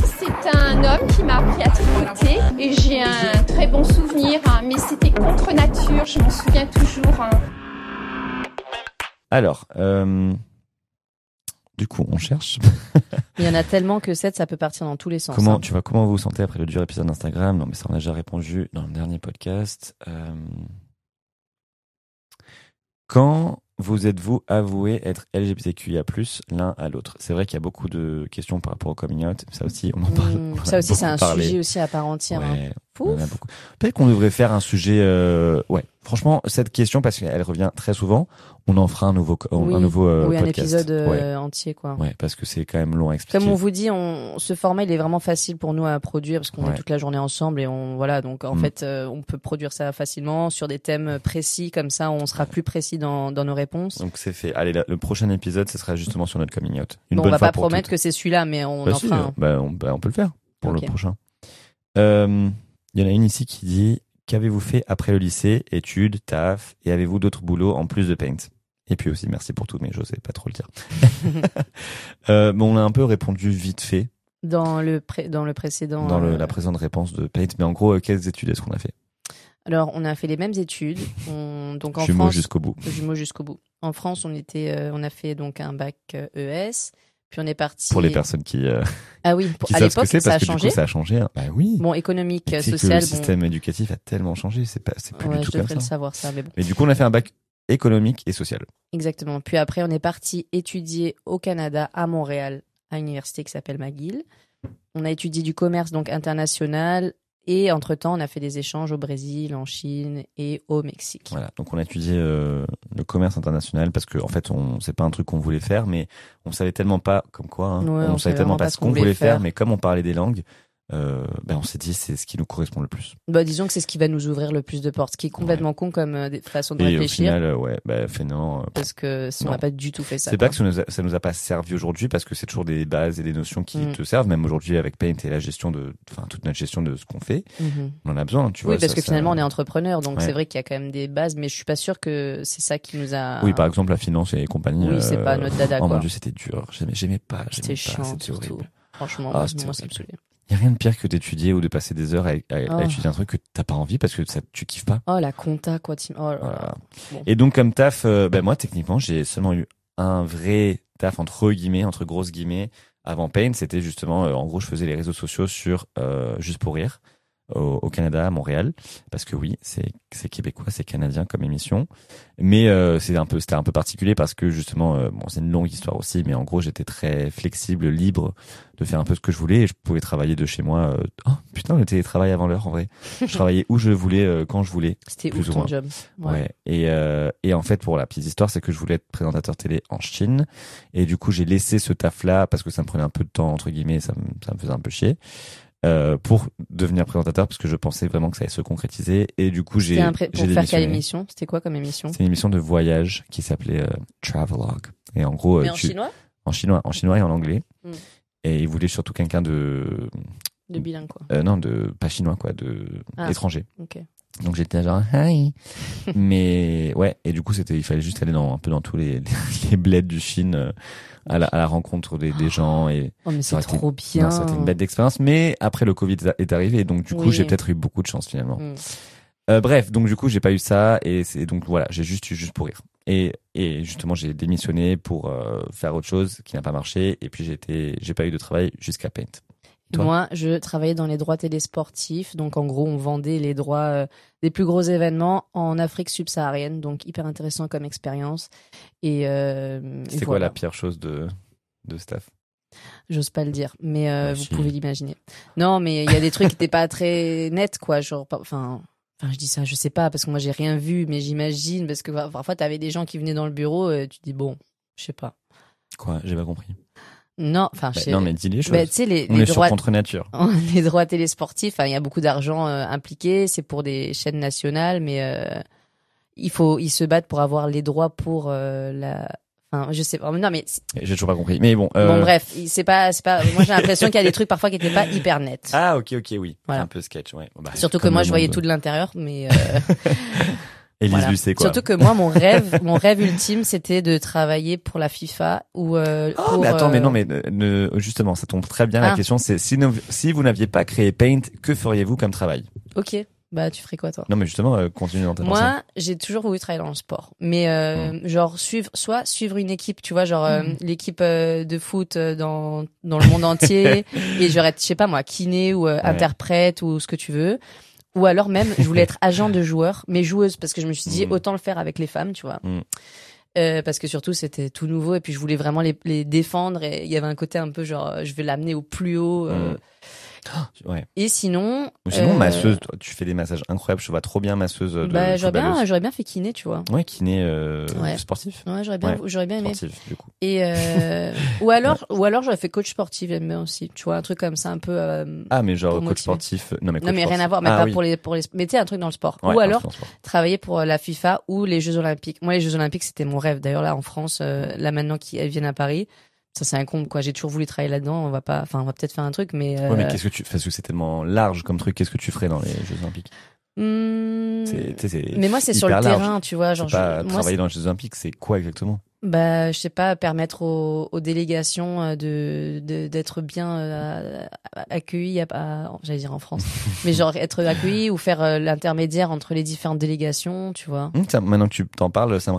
C'est un homme qui m'a appris à tricoter et j'ai un très bon souvenir, hein, mais c'était contre nature, je m'en souviens toujours. hein. Alors, euh, du coup, on cherche. Il y en a tellement que 7, ça peut partir dans tous les sens. Comment hein. tu vois comment vous vous sentez après le dur épisode d'Instagram? Non, mais ça on a déjà répondu dans le dernier podcast. Euh, Quand vous êtes-vous avoué être LGBTQIA+ l'un à l'autre? C'est vrai qu'il y a beaucoup de questions par rapport au coming out. Ça aussi, on en parle. Mm, on en a ça aussi, c'est un parlé. sujet aussi à part entière. hein. Ouais. On. Peut-être qu'on devrait faire un sujet. Euh... Ouais, franchement, cette question parce qu'elle revient très souvent. On en fera un nouveau, co- Oui. un nouveau euh, oui, un podcast. épisode euh, Ouais. entier, quoi. Ouais, parce que c'est quand même long à expliquer. Comme on vous dit, on, ce format, il est vraiment facile pour nous à produire parce qu'on Ouais. est toute la journée ensemble et on voilà. Donc en Mm. fait, euh, on peut produire ça facilement sur des thèmes précis comme ça. On sera plus précis dans, dans nos réponses. Donc c'est fait. Allez, le prochain épisode, ce sera justement sur notre coming out. Une Bon, on bonne va fois pas promettre toutes. que c'est celui-là, mais on Bah en si, fera euh, un. bah, on, bah, on peut le faire pour le prochain. Euh, Il y en a une ici qui dit Qu'avez-vous fait après le lycée? Études, taf Et avez-vous d'autres boulots en plus de Paint? Et puis aussi, merci pour tout, mais j'osais pas trop le dire. euh, bon, on a un peu répondu vite fait Dans le pré- dans le précédent. dans le- euh, la précédente réponse de Paint, mais en gros, euh, quelles études est-ce qu'on a fait? Alors, on a fait les mêmes études. On, donc en Jumeaux jusqu'au bout. jumeaux jusqu'au bout. En France, on était, euh, on a fait donc un bac ES. Puis on est parti. Pour les personnes qui, euh, Ah oui, pour- qui à l'époque, ça a changé. ça a changé. hein. Bah oui. Bon, économique, Mais tu sais que social, le bon. système éducatif a tellement changé, c'est pas, c'est plus Ouais, du je tout comme devrais ça. le savoir ça, mais bon. Mais du coup, on a fait un bac économique et social. Exactement. Puis après, on est parti étudier au Canada, à Montréal, à une université qui s'appelle McGill. On a étudié du commerce donc international et entre-temps, on a fait des échanges au Brésil, en Chine et au Mexique. Voilà, donc on a étudié euh, le commerce international parce que en fait, on c'est pas un truc qu'on voulait faire, mais on savait tellement pas comme quoi, hein, Ouais, on, on savait tellement pas pas ce qu'on voulait faire, faire. mais comme on parlait des langues, euh, ben on s'est dit c'est ce qui nous correspond le plus. Bah, disons que c'est ce qui va nous ouvrir le plus de portes, ce qui est complètement con comme euh, façon de Et au réfléchir, final, euh, ouais, bah, finalement, euh, parce que si on non. n'a pas du tout fait ça. c'est pas que ça nous, a, ça nous a pas servi aujourd'hui parce que c'est toujours des bases et des notions qui Mm. te servent, même aujourd'hui avec Paint et la gestion de, enfin toute notre gestion de ce qu'on fait, Mhm. on en a besoin, tu vois. Oui, parce ça- que ça- finalement, on est entrepreneur, donc Ouais. c'est vrai qu'il y a quand même des bases, mais je suis pas sûr que c'est ça qui nous a. Oui, par exemple la finance et compagnie. Oui, c'est euh, pas notre dada, Oh mon quoi. dieu, c'était dur. J'aimais, pas. C'était chiant, c'était horrible. Franchement, Ah, moi, ça me saoulait. Il a rien de pire que d'étudier ou de passer des heures à, à- à Oh. étudier un truc que t'as pas envie parce que ça, tu kiffes pas. Oh, la compta, quoi. Tim- Oh. Voilà. Bon. Et donc comme taf, euh, ben moi techniquement j'ai seulement eu un vrai taf entre guillemets, entre grosses guillemets. Avant Paint, c'était justement, euh, en gros, je faisais les réseaux sociaux sur euh, Juste pour rire au, au Canada, à Montréal, parce que oui, c'est c'est québécois, c'est canadien comme émission. Mais euh, c'est un peu, c'était un peu particulier parce que justement, euh, bon, c'est une longue histoire aussi, mais en gros, j'étais très flexible, libre de faire un peu ce que je voulais et je pouvais travailler de chez moi. euh, oh putain, le télétravail avant l'heure en vrai. je travaillais où je voulais, euh, quand je voulais. C'était plus ouf ou ton moins. job? Ouais. Et, euh, et en fait, pour la petite histoire, c'est que je voulais être présentateur télé en Chine. Et du coup, j'ai laissé ce taf-là parce que ça me prenait un peu de temps, entre guillemets, ça me, ça me faisait un peu chier. Euh, pour devenir présentateur parce que je pensais vraiment que ça allait se concrétiser et du coup j'ai pour faire quelle émission? C'était quoi comme émission? C'est une émission de voyage qui s'appelait euh, Travelog et en gros euh, Mais en tu- chinois? En chinois en chinois et en anglais Mm. et ils voulaient surtout quelqu'un de De bilingue, quoi. euh, non de pas chinois quoi de Ah. étranger Ok. Donc j'étais genre hi mais ouais et du coup c'était il fallait juste aller dans un peu dans tous les les bleds du Chine euh, à la, à la rencontre des, des gens et Oh, mais c'est été- trop bien. non, ça a été une bête d'expérience mais après le Covid est arrivé et donc du coup Oui. j'ai peut-être eu beaucoup de chance finalement Mm. Euh, bref donc du coup j'ai pas eu ça et c'est donc voilà j'ai juste eu juste pour rire et et justement j'ai démissionné pour euh, faire autre chose qui n'a pas marché et puis j'ai j'ai pas eu de travail jusqu'à Paint Toi Moi, je travaillais dans les droits télésportifs. Donc, en gros, on vendait les droits euh, des plus gros événements en Afrique subsaharienne. Donc, hyper intéressant comme expérience. Et, euh, c'est quoi la pire chose de de staff? J'ose pas le dire, mais euh, Ah, vous si. pouvez l'imaginer. Non, mais il y a des trucs qui étaient pas très nets, quoi. Genre, enfin, enfin, je dis ça, je sais pas, parce que moi j'ai rien vu, mais j'imagine parce que bah, parfois t'avais des gens qui venaient dans le bureau, et tu dis bon, je sais pas. quoi? J'ai pas compris Non, enfin, Bah, non mais dis les choses Bah, sais les, on les est sur contre nature les droits télésportifs. Enfin, il y a beaucoup d'argent euh, impliqué. C'est pour des chaînes nationales, mais euh, il faut, ils se battent pour avoir les droits pour euh, la. Enfin, je sais pas. Non, mais j'ai toujours pas compris mais bon euh, bon, bref, c'est pas, c'est pas. Moi, j'ai l'impression qu'il y a des trucs parfois qui étaient pas hyper nets. ah ok ok oui Voilà. un peu sketch ouais Bah, Surtout que moi, je voyais monde. tout de l'intérieur, mais euh, Élise voilà. Lucet quoi surtout que moi, mon rêve, mon rêve ultime, c'était de travailler pour la FIFA ou. Euh, Oh, pour, mais attends, mais euh, non, mais ne- ne- justement, ça tombe très bien. La Ah. question, c'est si, si vous n'aviez pas créé Paint, que feriez-vous comme travail? Ok, bah tu ferais quoi toi? Non, mais justement, euh, continue dans ta. Moi, j'ai toujours voulu travailler dans le sport, mais euh, genre suivre, soit suivre une équipe, tu vois, genre euh, l'équipe euh, de foot euh, dans dans le monde entier, et genre être, je sais pas moi, kiné ou euh, interprète ou ce que tu veux, ou alors même, je voulais être agent de joueur, mais joueuse parce que je me suis dit Mm. autant le faire avec les femmes, tu vois. Mm. Euh, parce que surtout c'était tout nouveau et puis je voulais vraiment les, les défendre et il y avait un côté un peu genre euh, je vais l'amener au plus haut. euh. Mm. Ouais. Et sinon, Ou sinon, euh, masseuse, toi, tu fais des massages incroyables. Je te vois trop bien masseuse de bah, j'aurais bien, j'aurais bien fait kiné, tu vois. Ouais, kiné euh, Ouais. sportif. Ouais, j'aurais bien, Ouais. j'aurais bien aimé. Sportif, du coup. Et euh, ou alors, ou alors j'aurais fait coach sportif, j'aime aussi. Tu vois, un truc comme ça, un peu. Ah, mais genre coach motiver. sportif. Non, mais coach non mais rien à voir, mais Ah, pas oui. pour les pour les. Mais tu sais, un truc dans le sport. Ou alors travailler pour la FIFA ou les Jeux Olympiques. Moi, les Jeux Olympiques, c'était mon rêve. D'ailleurs, là, en France, là maintenant qu'ils viennent à Paris, ça c'est un compte quoi. J'ai toujours voulu travailler là-dedans. On va pas, enfin, on va peut-être faire un truc, mais. euh, Ouais, mais qu'est-ce que tu, parce que c'est tellement large comme truc, qu'est-ce que tu ferais dans les Jeux Olympiques? hmm, C'est, Mais moi, c'est sur le large. terrain, tu vois. Genre, pas je- moi, travailler dans les Jeux Olympiques, c'est quoi exactement? Bah, je sais pas, permettre aux, aux délégations euh, de d'être bien euh, accueillies, à- à- j'allais dire en France, mais genre être accueillies ou faire euh, l'intermédiaire entre les différentes délégations, tu vois. Tiens, maintenant que tu t'en parles, ça me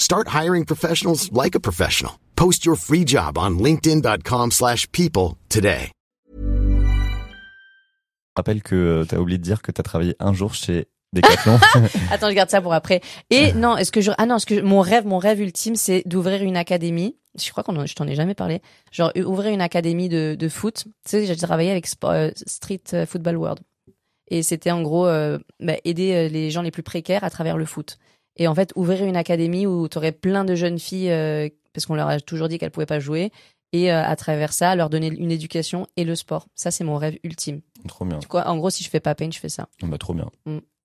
Start hiring professionals like a professional. Post your free job on linkedin.com/people slash people today. rappelle que tu as oublié de dire que tu as travaillé un jour chez Decathlon. Attends, je garde ça pour après. Et non, est-ce que je ah non, est-ce que mon rêve, mon rêve ultime, c'est d'ouvrir une académie. Je crois qu'on en- je t'en ai jamais parlé. Genre euh, ouvrir une académie de, de foot. Tu sais, j'ai travaillé avec euh, Street euh, Football World. Et c'était en gros euh, bah, aider euh, les gens les plus précaires à travers le foot. Et en fait, ouvrir une académie où tu aurais plein de jeunes filles, euh, parce qu'on leur a toujours dit qu'elles pouvaient pas jouer, et euh, à travers ça, leur donner une éducation et le sport. Ça, c'est mon rêve ultime. trop bien. En gros, si je fais pas pain, je fais ça. Bah, trop bien.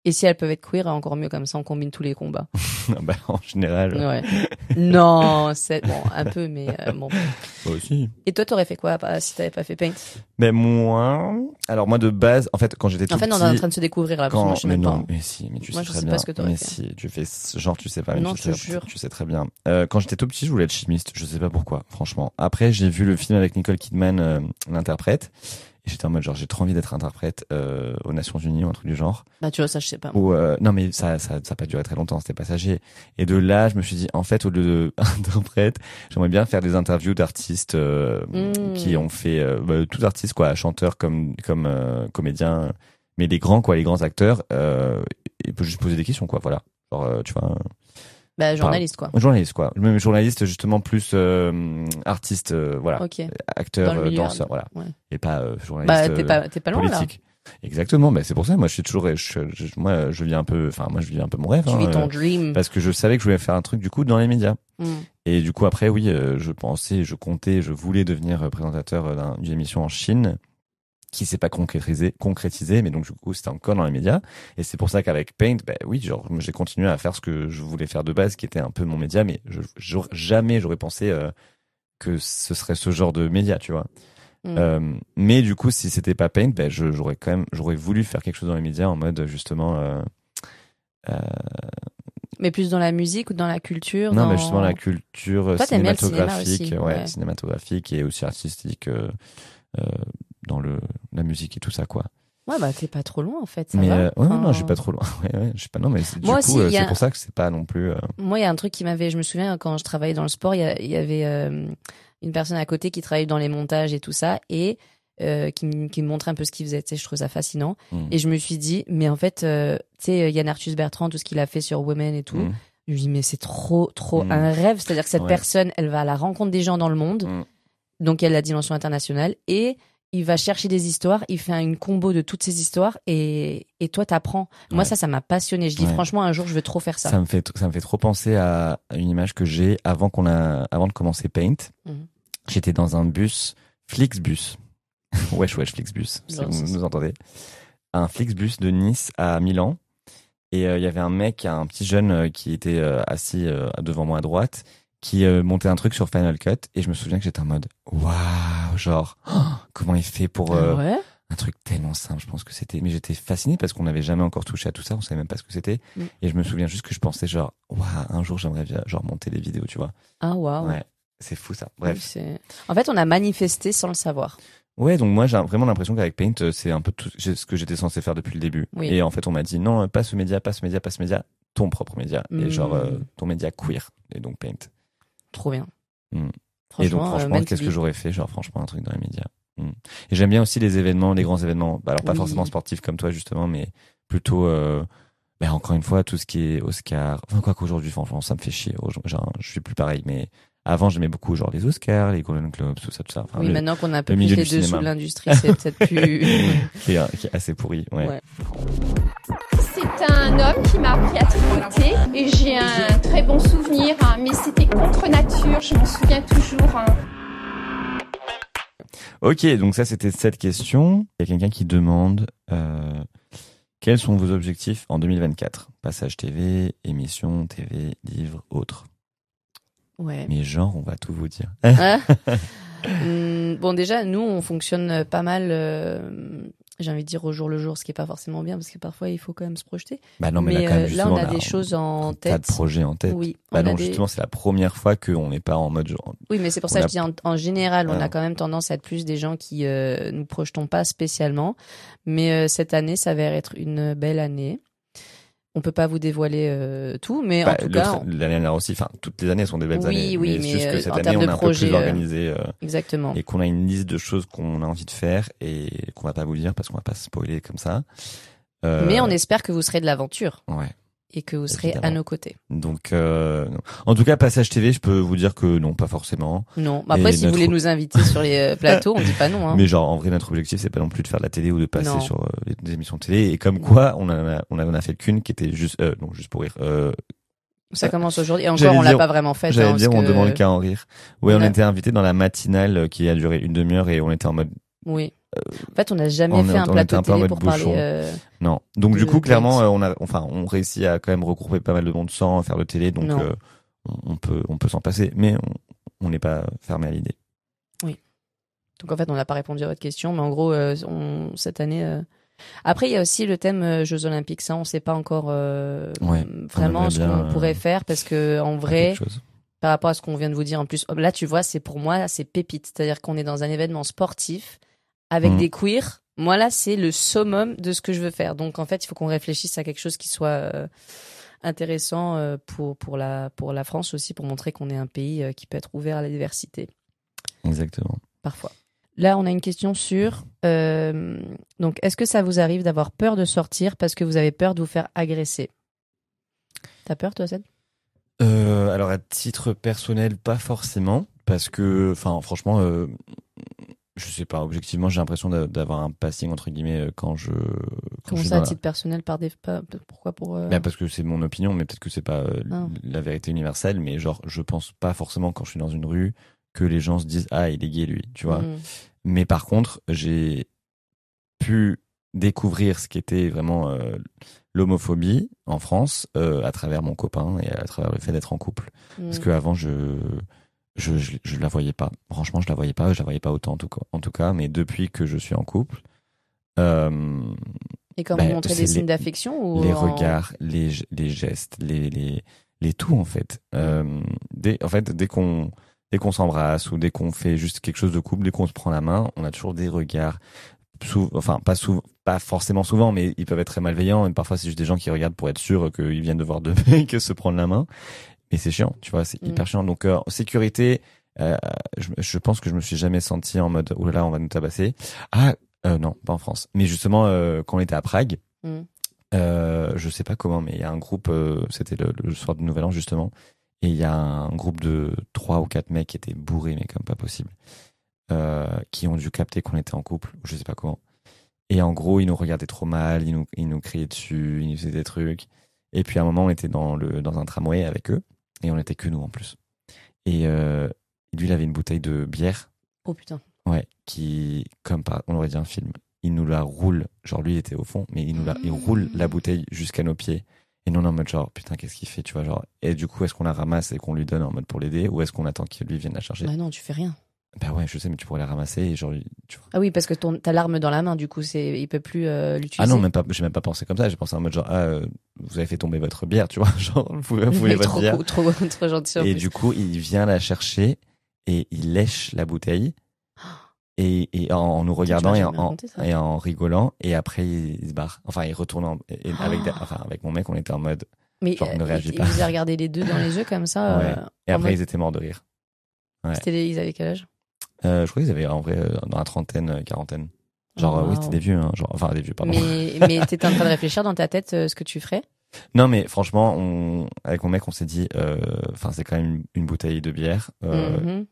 Et si elles peuvent être queer, encore mieux comme ça, on combine tous les combats. bah, en général, Ouais. non, c'est bon, un peu, mais euh, bon. moi aussi. Et toi, t'aurais fait quoi si t'avais pas fait paint? Mais moi, alors moi de base, en fait, quand j'étais tout En fait, on petit, est en train de se découvrir là, quand, moi, je mais non, pas. mais si, mais tu Moi, sais je très sais pas ce que mais fait. si, tu fais genre, tu sais pas. mais Non, tu je te sais, jure. Tu sais très bien. Euh, quand j'étais tout petit, je voulais être chimiste. Je sais pas pourquoi, franchement. Après, j'ai vu le film avec Nicole Kidman, euh, l'interprète, j'étais en mode genre, j'ai trop envie d'être interprète euh, aux Nations Unies ou un truc du genre. Bah, tu vois, ça, je sais pas. Ou euh, non, mais ça, ça, ça a pas duré très longtemps. C'était passager. Et de là, je me suis dit, en fait, au lieu de interprète, j'aimerais bien faire des interviews d'artistes euh, qui ont fait, euh, bah, tous artistes quoi, chanteurs comme comme euh, comédiens, mais les grands quoi, les grands acteurs. Euh, et peut juste poser des questions quoi, voilà. Genre, euh, tu vois, Bah, journaliste, quoi. journaliste quoi. Même journaliste justement plus euh, artiste, euh, voilà, Ok. acteur, Dans le milieu, danseur, voilà, ouais. et pas euh, journaliste. Bah, t'es pas, t'es pas loin, là. politique. Exactement, bah c'est pour ça. Moi, je suis toujours, je, je- moi, je vis un peu, enfin, moi, je vis un peu mon rêve. Tu hein, vis ton euh, dream. parce que je savais que je voulais faire un truc du coup dans les médias. Mm. Et du coup après oui, euh, je pensais, je comptais, je voulais devenir euh, présentateur d'un- d'une émission en Chine qui s'est pas concrétisé, concrétisé, mais donc du coup c'était encore dans les médias. Et c'est pour ça qu'avec Paint, bah oui, genre j'ai continué à faire ce que je voulais faire de base, qui était un peu mon média, mais je, jamais j'aurais pensé euh, que ce serait ce genre de média, tu vois. Mm. Euh, mais du coup, si c'était pas Paint, ben je- j'aurais quand même, j'aurais voulu faire quelque chose dans les médias en mode justement. Euh, Mais plus dans la musique ou dans la culture non, dans... mais justement la culture Toi, cinéma cinématographique, aussi, ouais, ouais. cinématographique et aussi artistique euh, dans le la musique et tout ça quoi. Ouais, bah, t'es pas trop loin, en fait. Ça mais va. euh, ouais, Enfin, non, je suis pas trop loin. Ouais, ouais, je suis pas non, mais du coup, euh, a- c'est pour ça que c'est pas non plus. euh, Moi, il y a un truc qui m'avait, je me souviens quand je travaillais dans le sport, il y, y avait une personne à côté qui travaillait dans les montages et tout ça et qui, me- qui me montrait un peu ce qu'il faisait. Tu sais, je trouvais ça fascinant. mm, Et je me suis dit, mais en fait, tu sais, Yann Arthus Bertrand, tout ce qu'il a fait sur Women et tout, mm, je me dis, mais c'est trop, trop Mm. un rêve. C'est-à-dire que cette Ouais. personne, elle va à la rencontre des gens dans le monde, Mm. donc il y a la dimension internationale et il va chercher des histoires, il fait une combo de toutes ces histoires et, et toi t'apprends. Moi Ouais. ça, ça m'a passionné. Je dis Ouais. franchement un jour je veux trop faire ça. Ça me fait ça me fait trop penser à une image que j'ai avant qu'on a avant de commencer Paint. Mhm. J'étais dans un bus Flixbus. wesh, wesh, Flixbus, si vous nous entendez. Un Flixbus de Nice à Milan. Et euh, il y avait un mec, un petit jeune euh, qui était euh, assis devant moi à droite, qui euh, montait un truc sur Final Cut. Et je me souviens que j'étais en mode, waouh, genre, oh, comment il fait pour euh, Ah ouais. un truc tellement simple. Je pense que c'était, mais j'étais fasciné parce qu'on n'avait jamais encore touché à tout ça. On savait même pas ce que c'était. Mm. Et je me souviens juste que je pensais genre, waouh, un jour j'aimerais bien genre monter des vidéos, tu vois. Ah waouh. Ouais, c'est fou ça. Bref. En fait, on a manifesté sans le savoir. Ouais, donc moi j'ai vraiment l'impression qu'avec Paint, euh, c'est un peu tout ce que j'étais censé faire depuis le début. Oui. Et en fait, on m'a dit non, pas ce média, pas ce média, pas ce média, ton propre média. Et Mm. genre euh, ton média queer. Et donc Paint. Trop bien. Mm. Franchement, et donc euh, franchement, to qu'est-ce que j'aurais fait Genre franchement un truc dans les médias. Mm. Et j'aime bien aussi les événements, les grands événements. Bah, alors pas Oui. forcément sportifs comme toi justement, mais plutôt. Euh, bah, encore une fois, tout ce qui est Oscar. Enfin quoi qu'aujourd'hui, franchement, ça me fait chier. Genre, je suis plus pareil, mais avant j'aimais beaucoup genre les Oscars, les Golden Globes, tout ça, tout ça. Enfin, Oui, le- maintenant qu'on a un peu plus les dessous de l'industrie, c'est peut-être plus. qui, est, qui est assez pourri. Ouais. Ouais. C'est un homme qui m'a appris à tricoter et j'ai un très bon souvenir, hein, mais c'était contre nature, je m'en souviens toujours. hein. Ok, donc ça c'était cette question. Il y a quelqu'un qui demande euh, quels sont vos objectifs en 2024 Passage TV, émission, TV, livre, autres. Ouais. Mais genre, on va tout vous dire. Hein Hum, bon, déjà, nous, on fonctionne pas mal. euh, J'ai envie de dire au jour le jour, ce qui est pas forcément bien parce que parfois il faut quand même se projeter. Bah non, mais, mais là, quand même, euh, là, on a des choses en un tas de tête. projets en tête. Oui, Bah non, des- justement, c'est la première fois qu'on n'est pas en mode genre. Oui, mais c'est pour ça que a- je dis en, en général, on Ah. a quand même tendance à être plus des gens qui euh, nous projetons pas spécialement. Mais euh, cette année s'avère être une belle année. On peut pas vous dévoiler euh, tout, mais en Bah, tout l'autre- cas, on- L'année dernière aussi, enfin, toutes les années sont des belles Oui, années. oui, mais, mais, c'est juste que euh, cette en année, on est un projet, peu plus euh, organisé. euh, exactement. et qu'on a une liste de choses qu'on a envie de faire et qu'on va pas vous dire parce qu'on va pas spoiler comme ça. Euh, Mais on espère que vous serez de l'aventure Ouais. Et que vous serez à nos côtés. Donc, euh, non. en tout cas, passage TV, je peux vous dire que non, pas forcément. Non, Bah après, Et si vous voulez nous inviter sur les euh, plateaux, on dit pas non. Hein. Mais genre, en vrai, notre objectif, c'est pas non plus de faire de la télé ou de passer Non. sur euh, des émissions de télé. Et comme quoi, on en a, on en a fait qu'une qui était juste, euh, donc juste pour rire. Euh, Ça commence aujourd'hui. Et encore, on l'a pas vraiment fait. J'allais hein, dire, on que- demande qu'à en rire. Ouais, on, on a- était invité dans la matinale euh, qui a duré une demi-heure et on était en mode Oui. En fait, on n'a jamais on fait un plateau un télé pour bouchon. parler. euh, non. Donc du coup, clairement, euh, on a, enfin, on réussit à quand même regrouper pas mal de monde sans faire de télé. Donc euh, on, peut, on peut s'en passer, mais on- n'est pas fermé à l'idée. Donc en fait, on n'a pas répondu à votre question, mais en gros, euh, on, cette année. euh, Après, il y a aussi le thème euh, Jeux Olympiques. Ça, on ne sait pas encore Ouais, vraiment ce qu'on pourrait faire parce que en vrai, par rapport à ce qu'on vient de vous dire en plus, là, tu vois, c'est pour moi, c'est pépite. C'est-à-dire qu'on est dans un événement sportif avec Mhm. des queers. Moi, là, c'est le summum de ce que je veux faire. Donc, en fait, il faut qu'on réfléchisse à quelque chose qui soit euh, intéressant euh, pour, pour, la, pour la France aussi, pour montrer qu'on est un pays euh, qui peut être ouvert à la diversité Exactement. parfois. Là, on a une question sur. donc, est-ce que ça vous arrive d'avoir peur de sortir parce que vous avez peur de vous faire agresser? T'as peur, toi, Seth alors à titre personnel, pas forcément, parce que, enfin, franchement, je sais pas. Objectivement, j'ai l'impression d'a- d'avoir un passing entre guillemets euh, quand je. Quand Comment je ça, à la- titre personnel, par des. pas- Pourquoi pour. euh, Bah, parce que c'est mon opinion, mais peut-être que c'est pas euh, Ah. la vérité universelle. Mais genre, je pense pas forcément quand je suis dans une rue que les gens se disent ah il est gay lui, tu vois. hmm. Mais par contre, j'ai pu découvrir ce qu'était vraiment euh, l'homophobie en France euh, à travers mon copain et à travers le fait d'être en couple. Parce Hmm. que avant je, je je je la voyais pas. Franchement, je la voyais pas. Je la voyais pas autant en tout cas. En tout cas, mais depuis que je suis en couple, euh, Et quand bah, vous montrez des signes les- d'affection ou les en- regards, les les gestes, les les les tout en fait. Euh, dès en fait dès qu'on dès qu'on s'embrasse ou dès qu'on fait juste quelque chose de couple, dès qu'on se prend la main, on a toujours des regards. Sou- enfin pas sou- pas forcément souvent, mais ils peuvent être très malveillants. Et parfois c'est juste des gens qui regardent pour être sûrs qu'ils viennent de voir deux mecs se prendre la main. Mais c'est chiant, tu vois, c'est Mm. hyper chiant. Donc euh, en sécurité, euh, je, je pense que je me suis jamais senti en mode oh là là on va nous tabasser. Ah euh, non, pas en France. Mais justement euh, quand on était à Prague, Mm. euh, je sais pas comment, mais il y a un groupe, c'était le, le soir du Nouvel An justement, et il y a un groupe de trois ou quatre mecs qui étaient bourrés, mais comme pas possible, qui ont dû capter qu'on était en couple, ou je sais pas comment. Et en gros, ils nous regardaient trop mal, ils nous, ils nous criaient dessus, ils nous faisaient des trucs. Et puis à un moment, on était dans, le, dans un tramway avec eux, et on était que nous en plus. Et euh, lui, il avait une bouteille de bière Oh putain. Ouais, qui, comme par, on aurait dit un film, il nous la roule. Genre, lui, il était au fond, mais il nous la, il roule la bouteille jusqu'à nos pieds. Et nous, on est en mode genre, putain, qu'est-ce qu'il fait, tu vois, genre. Et du coup, est-ce qu'on la ramasse et qu'on lui donne en mode pour l'aider, ou est-ce qu'on attend qu'il lui vienne la chercher? Bah non, tu fais rien. Bah ouais, je sais, mais tu pourrais la ramasser et genre, tu vois. Ah oui, parce que ton, t'as l'arme dans la main, du coup, c'est, il peut plus euh, l'utiliser. Ah non, même pas, j'ai même pas pensé comme ça. J'ai pensé en mode genre, ah, euh, vous avez fait tomber votre bière, tu vois, genre, vous, mec votre trop, bière. cool, trop, trop gentil. en Et plus. du coup, il vient la chercher et il lèche la bouteille. Et, et en, en nous regardant et en, raconté et en rigolant. Et après, il, il se barre. Enfin, il retourne en- et- et avec, enfin, avec mon mec, on était en mode. Mais genre, ne euh, réagis pas. il vous a regardé les deux dans les yeux comme ça. Ouais. euh, Et après, mode- ils étaient morts de rire. ouais. C'était les- ils avaient quel âge? Euh, je crois qu'ils avaient en vrai euh, dans la trentaine, euh, quarantaine. Genre, euh, oui, c'était des vieux, hein, genre, enfin, des vieux, pardon. Mais, mais t'étais en train de réfléchir dans ta tête euh, ce que tu ferais? Non, mais franchement, on, avec mon mec, on s'est dit, euh, enfin, c'est quand même une, bouteille de bière. Euh, Mhm.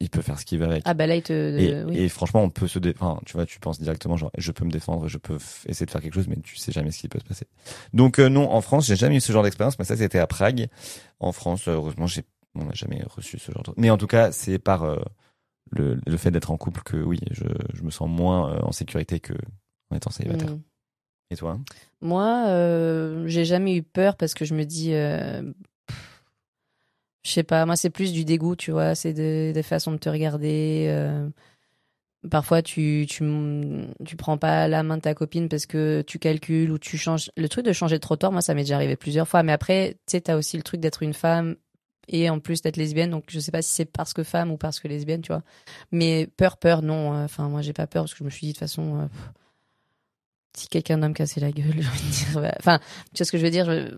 Il peut faire ce qu'il veut avec. Ah bah là, il te. Et, oui. et franchement, on peut se dé... enfin, tu vois, tu penses directement genre, je peux me défendre, je peux essayer de faire quelque chose, mais tu sais jamais ce qui peut se passer. Donc euh, non, en France, j'ai jamais eu ce genre d'expérience, mais ça c'était à Prague. En France, heureusement, j'ai, on n'a jamais reçu ce genre de. Mais en tout cas, c'est par euh, le, le fait d'être en couple que oui, je, je me sens moins euh, en sécurité que en étant célibataire. Mhm. Et toi? Moi, euh, j'ai jamais eu peur parce que je me dis, euh, je sais pas, moi c'est plus du dégoût, tu vois, c'est des, des façons de te regarder. euh, parfois, tu, tu, tu prends pas la main de ta copine parce que tu calcules ou tu changes. Le truc de changer de trottoir, moi ça m'est déjà arrivé plusieurs fois, mais après, tu sais, t'as aussi le truc d'être une femme et en plus d'être lesbienne, donc je sais pas si c'est parce que femme ou parce que lesbienne, tu vois. Mais peur, peur, non. euh, Enfin, moi j'ai pas peur parce que je me suis dit de toute façon. euh, pff, si quelqu'un doit me casser la gueule, envie de dire, bah, enfin, tu vois ce que je veux dire, je-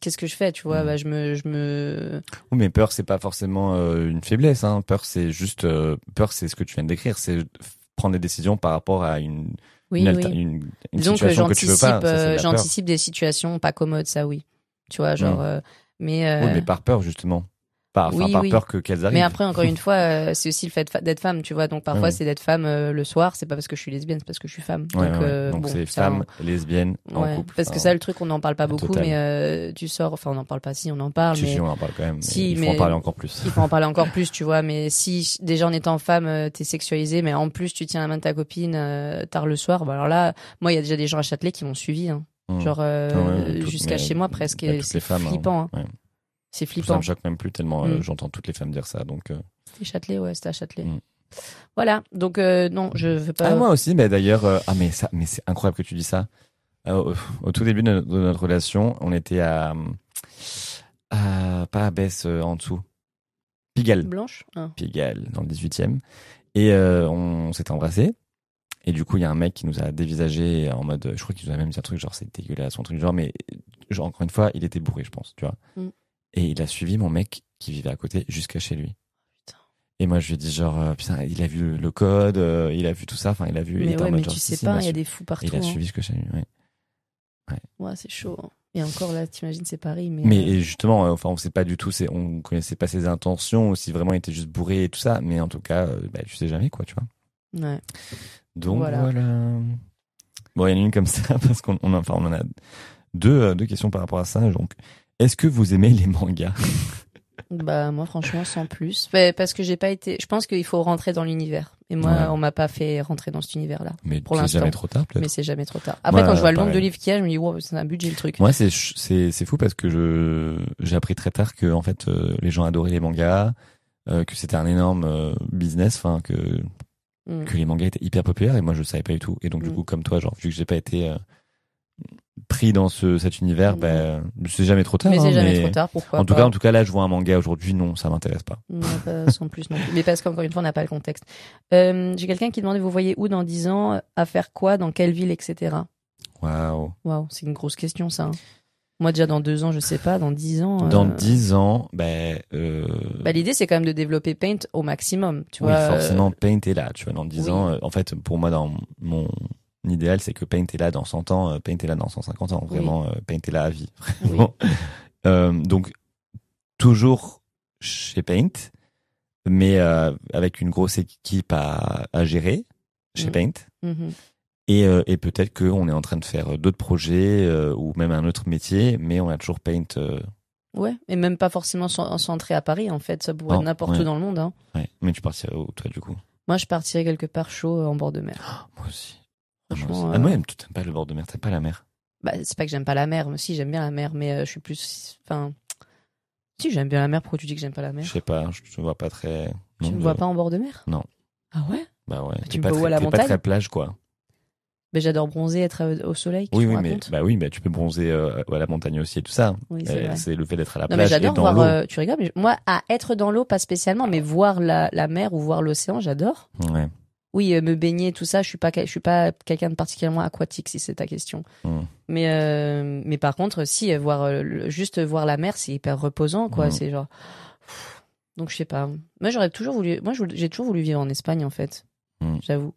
qu'est-ce que je fais, tu vois, Mm. bah, je me, je me, Oui, mais peur, c'est pas forcément euh, une faiblesse. Hein. Peur, c'est juste euh, peur, c'est ce que tu viens de décrire, c'est prendre des décisions par rapport à une oui, une, oui. une, une Disons que situation que tu veux j'anticipe, pas. Euh, j'anticipe des situations pas commodes, ça oui, tu vois, genre, Mm. mais, Oui, mais par peur justement. Par, Oui, par oui. peur que qu'elles arrivent. mais après encore une fois, euh, c'est aussi le fait d'être femme, tu vois, donc parfois c'est d'être femme euh, le soir, c'est pas parce que je suis lesbienne, c'est parce que je suis femme, Ouais, donc, ouais, euh, Donc bon, c'est femme, lesbienne, en ouais, couple. parce que ça le truc on n'en parle pas beaucoup, mais euh, tu sors, enfin on n'en parle pas, si on en parle, si, mais si, on en parle quand même. Si, il faut mais- en parler encore plus. Il faut en parler encore plus, tu vois. Mais si déjà en étant femme, euh, t'es sexualisée, mais en plus tu tiens la main de ta copine euh, tard le soir, bah alors là, moi il y a déjà des gens à Châtelet qui m'ont suivi, hein. Mm. genre euh, Ah ouais, ouais, toutes- jusqu'à chez moi presque. bah, C'est hein. flippant, hein. Ouais. C'est Ça flippant. me choque même plus tellement euh, Mm. j'entends toutes les femmes dire ça. Donc, euh. C'était Châtelet, ouais, c'était à Châtelet. Mm. Voilà, donc euh, non, je veux pas. Ah moi aussi, mais d'ailleurs, euh, ah mais ça, mais c'est incroyable que tu dis ça. Euh, au, au tout début de notre, de notre relation, on était à, à pas à Besse en dessous, Pigalle. Blanche. Ah. Pigalle, dans le 18e. Et euh, on s'est embrassé. Et du coup, il y a un mec qui nous a dévisagé en mode, je crois qu'il nous a même dit un truc genre c'est dégueulasse, un truc genre, mais genre encore une fois, il était bourré, je pense, tu vois. Mm. Et il a suivi mon mec qui vivait à côté jusqu'à chez lui. Putain. Et moi, je lui ai dit genre, euh, putain, il a vu le, code, euh, il a vu tout ça, enfin, il a vu. il Mais en ouais, mais genre, tu sais si, pas, il y a des fous Et partout. il a hein. suivi jusqu'à chez lui, ouais. Ouais, c'est chaud. hein. Et encore là, t'imagines, c'est Paris, mais. Mais euh, justement, enfin, on sait pas du tout, on connaissait pas ses intentions, ou si vraiment il était juste bourré et tout ça, mais en tout cas, euh, bah, tu sais jamais, quoi, tu vois. ouais. Donc Voilà. voilà. Bon, il y en a une comme ça parce qu'on on, enfin, on en a deux, deux questions par rapport à ça. Donc, est-ce que vous aimez les mangas? Bah moi franchement sans plus. Bah, parce que j'ai pas été. Je pense qu'il faut rentrer dans l'univers. Et moi Ouais. on m'a pas fait rentrer dans cet univers-là. Mais Pour c'est jamais trop tard. Mais c'est jamais trop tard. Après Moi, quand je vois le nombre de livres qu'il y a, je me dis wow c'est un budget le truc. Moi, c'est c'est c'est fou parce que je j'ai appris très tard que en fait euh, les gens adoraient les mangas, euh, que c'était un énorme euh, business, enfin que Mm. que les mangas étaient hyper populaires et moi je savais pas du tout. Et donc du Mm. coup comme toi, genre vu que j'ai pas été pris dans ce cet univers, ben c'est jamais trop tard. Mais hein, c'est jamais mais trop tard. Pourquoi En tout pas. cas, en tout cas là, je vois un manga aujourd'hui, non, ça m'intéresse pas. Non, pas sans plus non. Mais parce qu'encore une fois on n'a pas le contexte. Euh, j'ai quelqu'un qui demandait vous voyez où dans 10 ans, à faire quoi, dans quelle ville, etc. Waouh. Waouh c'est une grosse question ça. hein. Moi déjà dans deux ans je sais pas, dans 10 ans. Dans euh, 10 ans, ben euh, Bah, l'idée c'est quand même de développer Paint au maximum. Tu oui, vois. forcément Paint est là, tu vois, dans 10 oui. ans en fait pour moi dans mon idéal, c'est que Paint est là dans 100 ans, euh, Paint est là dans 150 ans, vraiment euh, Paint est là à vie. Oui. Vraiment. Euh, donc toujours chez Paint mais euh, avec une grosse équipe à, à gérer chez Mhm. Paint. Mhm. Et, euh, et peut-être qu'on est en train de faire d'autres projets ou même un autre métier, mais on a toujours Paint. Ouais, et même pas forcément cen- centré à Paris en fait, ça pourrait être n'importe ouais. où dans le monde. Hein. ouais. Mais tu partirais où, toi, du coup? Moi je partirais quelque part chaud en bord de mer. Moi aussi. Franchement, Moi aussi. euh, Ah, moi, tu t'aimes pas le bord de mer, t'aimes pas la mer. Bah, c'est pas que j'aime pas la mer, mais si j'aime bien la mer, mais euh, je suis plus. Enfin, si j'aime bien la mer, pourquoi tu dis que j'aime pas la mer? Je sais pas, je te vois pas très. Tu me vois pas en bord de mer? Non. Ah ouais? Bah ouais. Tu t'es me pas vois très- à la t'es pas montagne? très plage, quoi. Mais j'adore bronzer, être euh, au soleil. Oui, tu mais bah oui, bah tu peux bronzer euh, à la montagne aussi et tout ça. Oui, c'est Euh, c'est le fait d'être à la Non, mais plage j'adore voir. euh, tu rigoles, mais moi, à être dans l'eau, pas spécialement, mais voir la, la mer ou voir l'océan, j'adore. Ouais. Oui, euh, me baigner, tout ça, je suis pas, je suis pas quelqu'un de particulièrement aquatique, si c'est ta question. Mm. Mais, euh, mais par contre, si euh, voir juste voir la mer, c'est hyper reposant, quoi. Mm. C'est genre. Pff. Donc je sais pas. Moi, j'aurais toujours voulu. Moi, j'ai toujours voulu vivre en Espagne, en fait. Mm. J'avoue.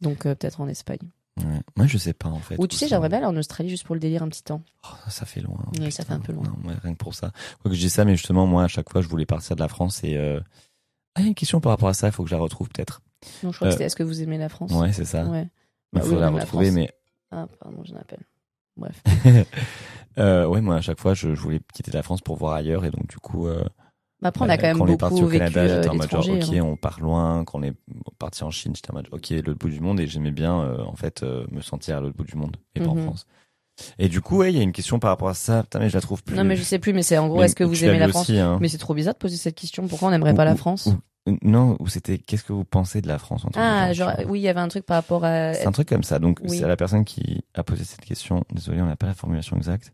Donc euh, peut-être en Espagne. ouais. Moi, je sais pas en fait. Ou tu sais, j'aimerais bien aller en Australie juste pour le délire un petit temps. Oh, ça fait loin. Oui, ça fait un peu loin. Non, ouais, rien que pour ça. Quoi que je dis ça, mais justement, moi, à chaque fois, je voulais partir de la France et. Euh... Ah, il y a une question par rapport à ça, il faut que je la retrouve peut-être. Non, je crois Euh, que c'était Est-ce que vous aimez la France? Ouais, c'est ça. Ouais. Il Bah faut la retrouver, mais. Ah, pardon, j'en appelle. Bref. euh, ouais, moi, à chaque fois, je, je voulais quitter la France pour voir ailleurs et donc, du coup. Euh... Mais Après, on a Euh, quand même quand on est au vécu Canada, euh, j'étais en mode genre, ok, hein. on part loin. Quand on est parti en Chine, j'étais en mode, ok, l'autre bout du monde. Et j'aimais bien, euh, en fait, euh, me sentir à l'autre bout du monde et pas en Mhm. France. Et du coup, ouais, il y a une question par rapport à ça. Putain, mais je la trouve plus. Non, mais je sais plus, mais c'est en gros, est-ce que vous aimez la France? aussi, hein. Mais c'est trop bizarre de poser cette question. Pourquoi on n'aimerait pas la France? ou- euh, Non, ou c'était, qu'est-ce que vous pensez de la France en Ah, genre, oui, il y avait un truc par rapport à. C'est un truc comme ça. Donc, Oui. c'est à la personne qui a posé cette question. Désolé, on n'a pas la formulation exacte.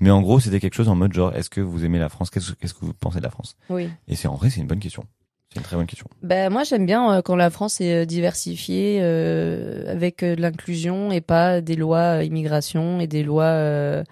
Mais en gros, c'était quelque chose en mode genre, est-ce que vous aimez la France? Qu'est-ce que vous pensez de la France? Oui. Et c'est en vrai, c'est une bonne question. C'est une très bonne question. Ben, moi, j'aime bien euh, quand la France est euh, diversifiée euh, avec euh, de l'inclusion et pas des lois immigration et des lois euh,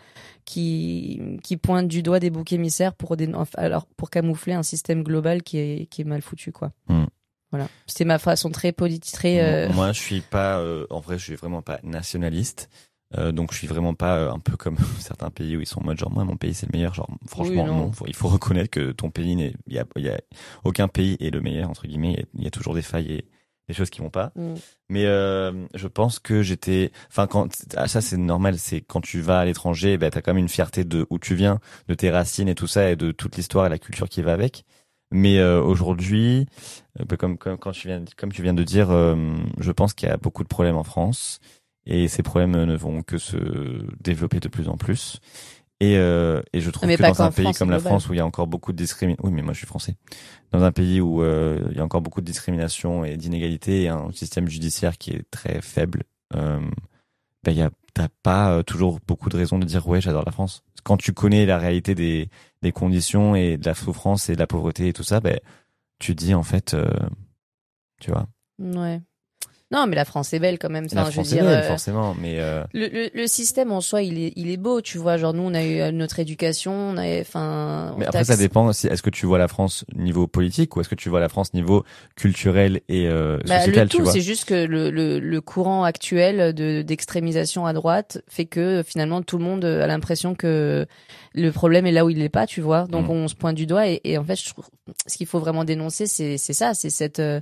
qui, qui pointent du doigt des boucs émissaires pour, des, alors, pour camoufler un système global qui est, qui est mal foutu, quoi. Hmm. Voilà. C'était ma façon très politique, très. euh, Moi, je suis pas, euh, en vrai, je suis vraiment pas nationaliste. Euh, donc, je suis vraiment pas euh, un peu comme certains pays où ils sont en mode genre, moi, mon pays, c'est le meilleur. Genre, franchement, Oui, non. non. Faut- il faut reconnaître que ton pays n'est, il y a, y a aucun pays est le meilleur, entre guillemets. Il y y, a toujours des failles et des choses qui vont pas. mm. Mais euh, je pense que j'étais, enfin quand ah, ça c'est normal, c'est quand tu vas à l'étranger, ben t'as quand même une fierté de où tu viens, de tes racines et tout ça et de toute l'histoire et la culture qui va avec. Mais euh, aujourd'hui, euh, ben, comme, comme quand tu viens, comme tu viens de dire, euh, je pense qu'il y a beaucoup de problèmes en France et ces problèmes ne vont que se développer de plus en plus. Et, euh, et je trouve Mais que dans un pays France, comme la global. France où il y a encore beaucoup de discrimination, oui mais moi je suis français, dans un pays où euh, il y a encore beaucoup de discrimination et d'inégalité et un système judiciaire qui est très faible, euh, ben il y a t'as pas euh, toujours beaucoup de raisons de dire ouais j'adore la France. Quand tu connais la réalité des, des conditions et de la souffrance et de la pauvreté et tout ça, ben tu dis en fait, euh, tu vois, Ouais. Non, mais la France est belle quand même. la Enfin, je veux France est dire, belle euh, forcément, mais euh, Le, le, le système en soi, il est, il est beau, tu vois. Genre, nous, on a eu euh, notre éducation, on a, enfin. mais après taxe- ça dépend. si- Est-ce que tu vois la France niveau politique ou est-ce que tu vois la France niveau culturel et euh, Bah, sociétal, tu tout, vois c'est juste que le, le, le courant actuel de d'extrémisation à droite fait que finalement tout le monde a l'impression que le problème est là où il n'est pas, tu vois. Donc Mm. on se pointe du doigt et, et en fait, je trouve ce qu'il faut vraiment dénoncer, c'est c'est ça, c'est cette euh,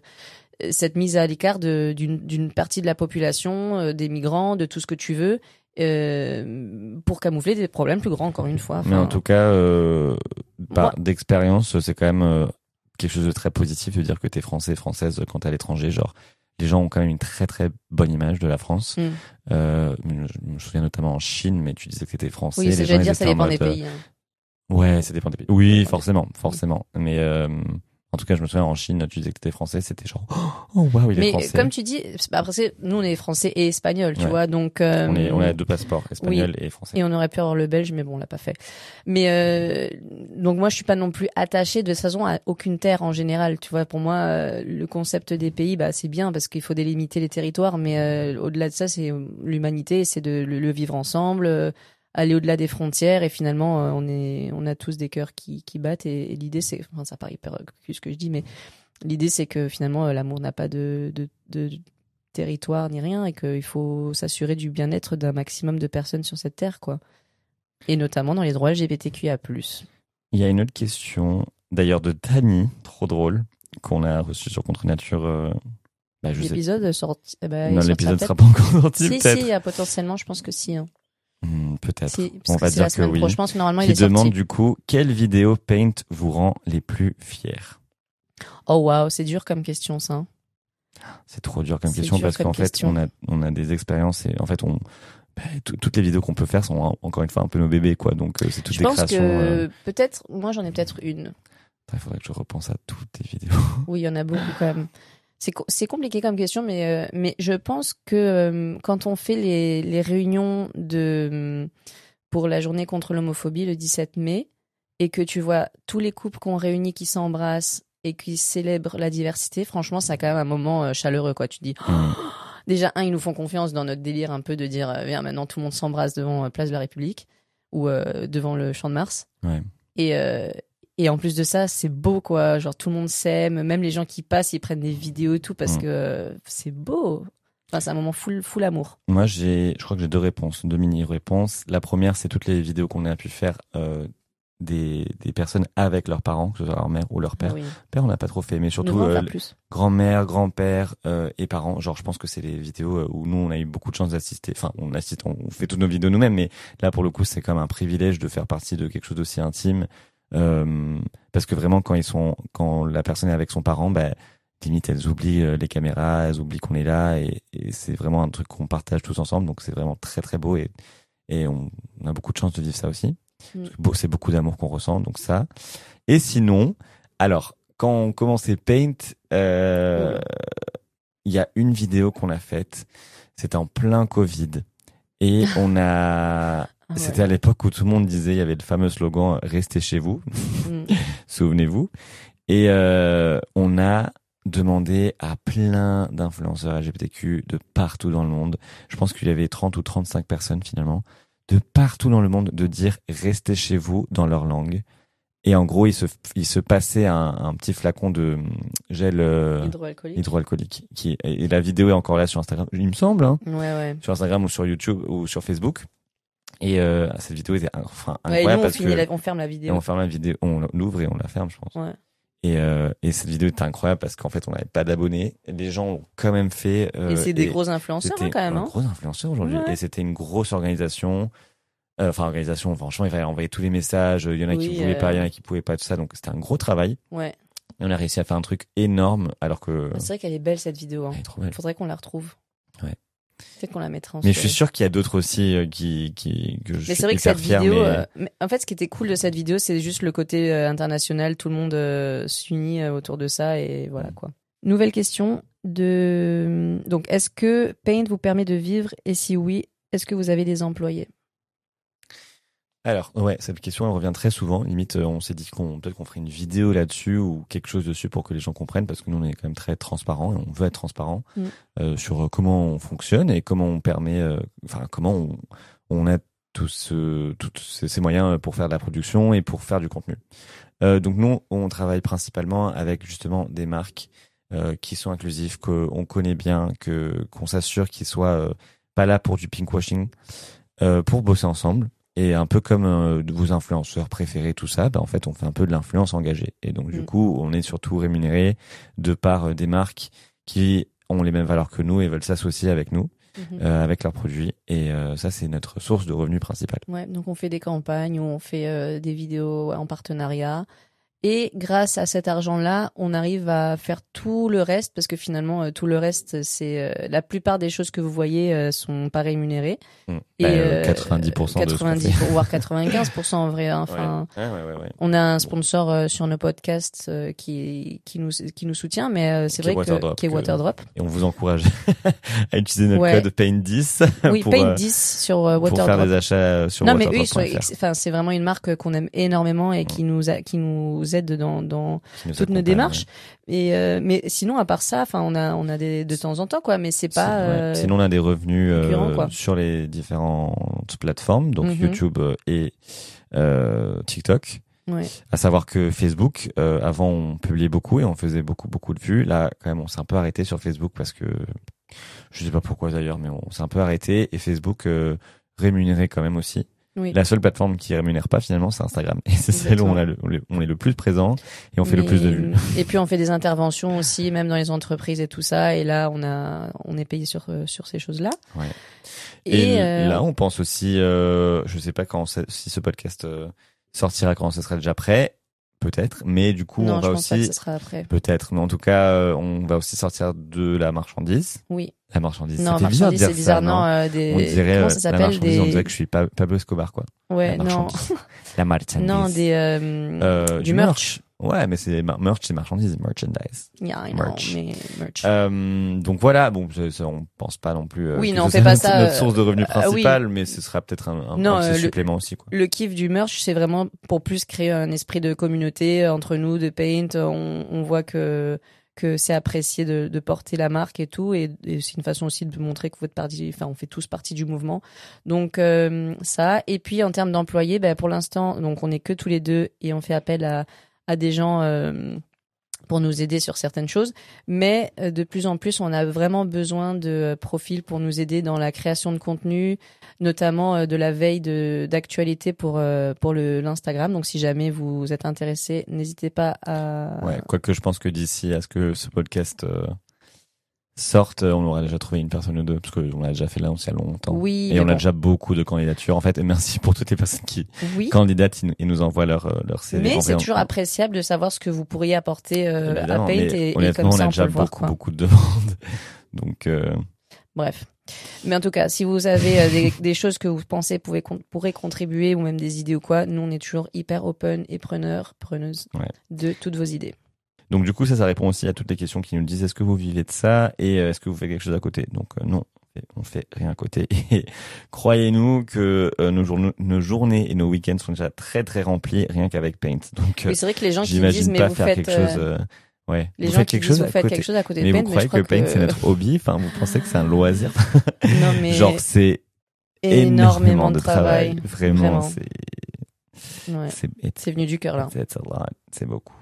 cette mise à l'écart d'une partie de la population, euh, des migrants, de tout ce que tu veux, euh, pour camoufler des problèmes plus grands. Encore une fois. Mais en tout cas, euh, par d'expérience, c'est quand même quelque chose de très positif de dire que t'es français, française quand t'es à l'étranger. Genre, les gens ont quand même une très très bonne image de la France. Mm. Euh, je me souviens notamment en Chine, mais tu disais que t'étais français. oui, c'est j'allais dire, ça dépend des mode, pays. hein. Ouais, ça dépend des pays. Oui, forcément, forcément. Mais en tout cas, je me souviens en Chine, tu disais que t'étais français, c'était genre, oh waouh, il est Mais français. comme tu dis, après, nous on est français et espagnol, tu Ouais. vois, donc euh, on, est, on a deux passeports, espagnol et français. et on aurait pu avoir le belge, mais bon, on l'a pas fait. Mais euh, donc moi, je suis pas non plus attachée de toute façon à aucune terre en général, tu vois. Pour moi, euh, le concept des pays, bah c'est bien parce qu'il faut délimiter les territoires, mais euh, au-delà de ça, c'est euh, l'humanité, c'est de le, le vivre ensemble. Aller au-delà des frontières et finalement euh, on est on a tous des cœurs qui, qui battent et, et l'idée c'est enfin ça paraît hyper ce que je dis mais l'idée c'est que finalement euh, l'amour n'a pas de, de, de territoire ni rien et qu'il faut s'assurer du bien-être d'un maximum de personnes sur cette terre quoi et notamment dans les droits LGBTQIA+. Il y a une autre question, d'ailleurs de Tani, trop drôle, qu'on a reçue sur Contre Nature. euh, bah, je sais. L'épisode sorti eh ben, Non, l'épisode sera pas encore sorti, Si peut-être. si, euh, potentiellement je pense que si. Hein. Hmm, peut-être. On va dire que oui. pro. Je pense que normalement il Qui est sorti. demande du coup quelle vidéo Paint vous rend les plus fiers Oh waouh, c'est dur comme question ça. C'est trop dur comme question dur parce qu'en fait, on a, on a des expériences et en fait, on, bah, tout- toutes les vidéos qu'on peut faire sont encore une fois un peu nos bébés, quoi. Donc, euh, c'est toutes Je des pense créations. que euh, peut-être, moi j'en ai peut-être une. Il faudrait que je repense à toutes tes vidéos. Oui, il y en a beaucoup quand même. C'est co- c'est compliqué comme question, mais, euh, mais je pense que euh, quand on fait les, les réunions de, pour la journée contre l'homophobie le 17 mai, et que tu vois tous les couples qu'on réunit qui s'embrassent et qui célèbrent la diversité, franchement, a quand même un moment euh, chaleureux, quoi. Tu dis, Mm. déjà, un, ils nous font confiance dans notre délire un peu de dire, viens, maintenant tout le monde s'embrasse devant Place de la République ou euh, devant le Champ de Mars. Ouais. Et, euh, et en plus de ça, c'est beau, quoi. Genre, tout le monde s'aime. Même les gens qui passent, ils prennent des vidéos et tout parce Mm. que c'est beau. Enfin, c'est un moment full, full amour. Moi, j'ai, je crois que j'ai deux réponses, deux mini-réponses. La première, c'est toutes les vidéos qu'on a pu faire euh, des, des personnes avec leurs parents, que ce soit leur mère ou leur père. Oui. Père, on n'a pas trop fait, mais surtout euh, grand-mère, grand-père euh, et parents. Genre, je pense que c'est les vidéos euh, où nous, on a eu beaucoup de chance d'assister. Enfin, on assiste, on fait toutes nos vidéos nous-mêmes, mais là, pour le coup, c'est comme un privilège de faire partie de quelque chose d'aussi intime. Euh, parce que vraiment, quand ils sont, quand la personne est avec son parent, bah, limite, elles oublient euh, les caméras, elles oublient qu'on est là, et, et c'est vraiment un truc qu'on partage tous ensemble. Donc, c'est vraiment très très beau et et on, on a beaucoup de chance de vivre ça aussi. Mm. C'est beaucoup d'amour qu'on ressent, donc ça. Et sinon, alors, quand on commençait Paint, euh, il y a une vidéo qu'on a faite. C'était en plein Covid. Et on a, Ah ouais. c'était à l'époque où tout le monde disait, il y avait le fameux slogan "Restez chez vous", Mm. souvenez-vous. Et euh, on a demandé à plein d'influenceurs LGBTQ de partout dans le monde. Je pense qu'il y avait 30 ou 35 personnes finalement de partout dans le monde de dire restez chez vous dans leur langue. Et en gros, il se, il se passait un, un petit flacon de hum, gel euh, Hydroalcoolique. hydroalcoolique. Qui, et la vidéo est encore là sur Instagram, il me semble, hein, Ouais, ouais. sur Instagram ou sur YouTube ou sur Facebook. Et euh, cette vidéo était enfin, Ouais, et nous, incroyable on, parce que la- on ferme la et vidéo. on ferme la vidéo, on l'ouvre et on la ferme, je pense. Ouais. Et, euh, et cette vidéo était incroyable parce qu'en fait, on n'avait pas d'abonnés. Les gens ont quand même fait. euh, et c'est des gros influenceurs, hein, quand même. Hein. gros influenceur aujourd'hui. Ouais. Et c'était une grosse organisation. Euh, Enfin, organisation, franchement, il fallait envoyer tous les messages. Il y en a qui Oui, pouvaient euh, pas, il y en a qui pouvaient pas, tout ça. Donc, c'était un gros travail. Ouais. Et on a réussi à faire un truc énorme alors que. C'est vrai qu'elle est belle, cette vidéo. Hein. Elle est trop belle. Faudrait qu'on la retrouve. Peut-être qu'on la mettra en Mais je suis sûr qu'il y a d'autres aussi euh, qui, qui, que je Mais suis c'est vrai que cette fier, vidéo, mais- euh, mais en fait, ce qui était cool de cette vidéo, c'est juste le côté euh, international. Tout le monde s'unit autour de ça et voilà quoi. Nouvelle question de donc est-ce que Paint vous permet de vivre? Et si oui, est-ce que vous avez des employés? Alors, ouais, cette question, elle revient très souvent. Limite, euh, on s'est dit qu'on peut-être qu'on ferait une vidéo là-dessus ou quelque chose dessus pour que les gens comprennent, parce que nous, on est quand même très transparent et on veut être transparent Mm. euh, sur euh, comment on fonctionne et comment on permet, euh, enfin, comment on, on a tous, ce- tous ces, ces moyens pour faire de la production et pour faire du contenu. Euh, donc nous, on travaille principalement avec justement des marques euh, qui sont inclusives, qu'on connaît bien, que qu'on s'assure qu'ils soient euh, pas là pour du pinkwashing, euh, pour bosser ensemble. Et un peu comme euh, vos influenceurs préférés, tout ça, bah, en fait, on fait un peu de l'influence engagée. Et donc, du Mm. coup, on est surtout rémunéré de par euh, des marques qui ont les mêmes valeurs que nous et veulent s'associer avec nous, Mhm. euh, avec leurs produits. Et euh, ça, c'est notre source de revenus principale. Ouais, donc on fait des campagnes on fait euh, des vidéos en partenariat. Et grâce à cet argent-là, on arrive à faire tout le reste parce que finalement, euh, tout le reste, c'est euh, la plupart des choses que vous voyez euh, sont pas rémunérées. Mm. Et Bah, euh, euh, 90% de 90 voire 95% en vrai. hein. Enfin, Ouais, ouais, ouais, ouais. on a un sponsor sur nos podcasts qui qui nous qui nous soutient, mais c'est vrai que Waterdrop, qui est que- Waterdrop. Et on vous encourage à utiliser notre code PAIN10 Oui, pour, Paint euh, 10 sur euh, pour faire Waterdrop. des achats sur non mais eux, ils sont- enfin c'est vraiment une marque qu'on aime énormément et qui nous a, qui nous aide dans dans qui nous toutes nos démarches. Et euh, mais sinon à part ça, enfin on a on a des de temps en temps quoi, mais c'est pas. euh, Sinon, on a des revenus euh, sur les différentes plateformes, donc Mhm. YouTube et TikTok. ouais. À savoir que Facebook, euh, avant, on publiait beaucoup et on faisait beaucoup, beaucoup de vues. Là, quand même, on s'est un peu arrêté sur Facebook parce que je sais pas pourquoi d'ailleurs, mais on s'est un peu arrêté et Facebook euh, rémunérait quand même aussi. Oui. La seule plateforme qui rémunère pas finalement, c'est Instagram. Et c'est celle où on, a le- on est- le plus présent et on fait le plus de vues. Et puis on fait des interventions aussi, même dans les entreprises et tout ça. Et là, on a, on est payé sur euh, sur ces choses-là. Ouais. Et, Et, euh, là, on pense aussi, euh, je sais pas quand, si ce podcast euh, sortira, quand ce sera déjà prêt. Peut-être, mais du coup non, on je va pense pas que aussi ce sera après. peut-être, mais en tout cas euh, on va aussi sortir de la marchandise. Oui. La marchandise. Non, fait bizarre marchandise, dire c'est bizarre. ça, non, euh, des. On dirait comment euh, ça la s'appelle marchandise, on des. dirait que je suis Pa- Pablo Escobar quoi. Ouais, la non. marchandise. La marchandise. non, des. euh, Euh, du merch. Ouais, mais c'est merch, c'est marchandise, merchandise. Yeah, I know, merch. mais merch. Euh, donc voilà, bon, ça, ça, on pense pas non plus. euh, Oui, non, on fait pas notre, ça, notre euh, source de revenus ah oui. principale, mais ce sera peut-être un, un, Non, euh, le- supplément aussi quoi. Le kiff du merch, c'est vraiment pour plus créer un esprit de communauté euh, entre nous, de paint. On, on voit que que c'est apprécié de, de porter la marque et tout, et, et c'est une façon aussi de montrer que vous êtes partie, enfin on fait tous partie du mouvement. Donc euh, ça. Et puis en termes d'employés, ben, pour l'instant, donc on est que tous les deux et on fait appel à à des gens. euh, pour nous aider sur certaines choses, mais euh, de plus en plus, on a vraiment besoin de euh, profils pour nous aider dans la création de contenu, notamment de la veille d'actualité pour pour l'Instagram. Donc si jamais vous êtes intéressé, n'hésitez pas à Ouais, quoique je pense que d'ici à ce que ce podcast sorte, on aura déjà trouvé une personne ou deux, parce qu'on l'a déjà fait là, il y a longtemps. Oui, Et on a déjà beaucoup de candidatures. En fait, et merci pour toutes les personnes qui oui. candidatent et nous envoient leur, euh, leur CV. Mais c'est toujours on- appréciable de savoir ce que vous pourriez apporter euh, à Paint et, et comme ça on a on déjà peut voir. beaucoup, beaucoup de demandes. Donc, euh, Bref. Mais en tout cas, si vous avez euh, des, des choses que vous pensez pouvez, pourraient contribuer ou même des idées ou quoi, nous on est toujours hyper open et preneurs, preneuses Ouais. de toutes vos idées. Donc du coup, ça, ça répond aussi à toutes les questions qui nous disent est-ce que vous vivez de ça et euh, est-ce que vous faites quelque chose à côté? Donc euh, non, on fait rien à côté. Et croyez-nous que euh, nos, nos journées et nos week-ends sont déjà très très remplis rien qu'avec Paint. Donc euh, Oui, c'est vrai que les gens qui disent mais pas vous faire faites quelque chose. euh, ouais. les vous gens faites qui quelque disent chose vous à faites côté. quelque chose à côté Mais de vous Paint, croyez je crois que Paint c'est notre hobby? Enfin, vous pensez que c'est un loisir? Non mais Genre c'est énormément de travail. Vraiment, Vraiment. c'est Ouais. c'est venu du cœur là. C'est beaucoup.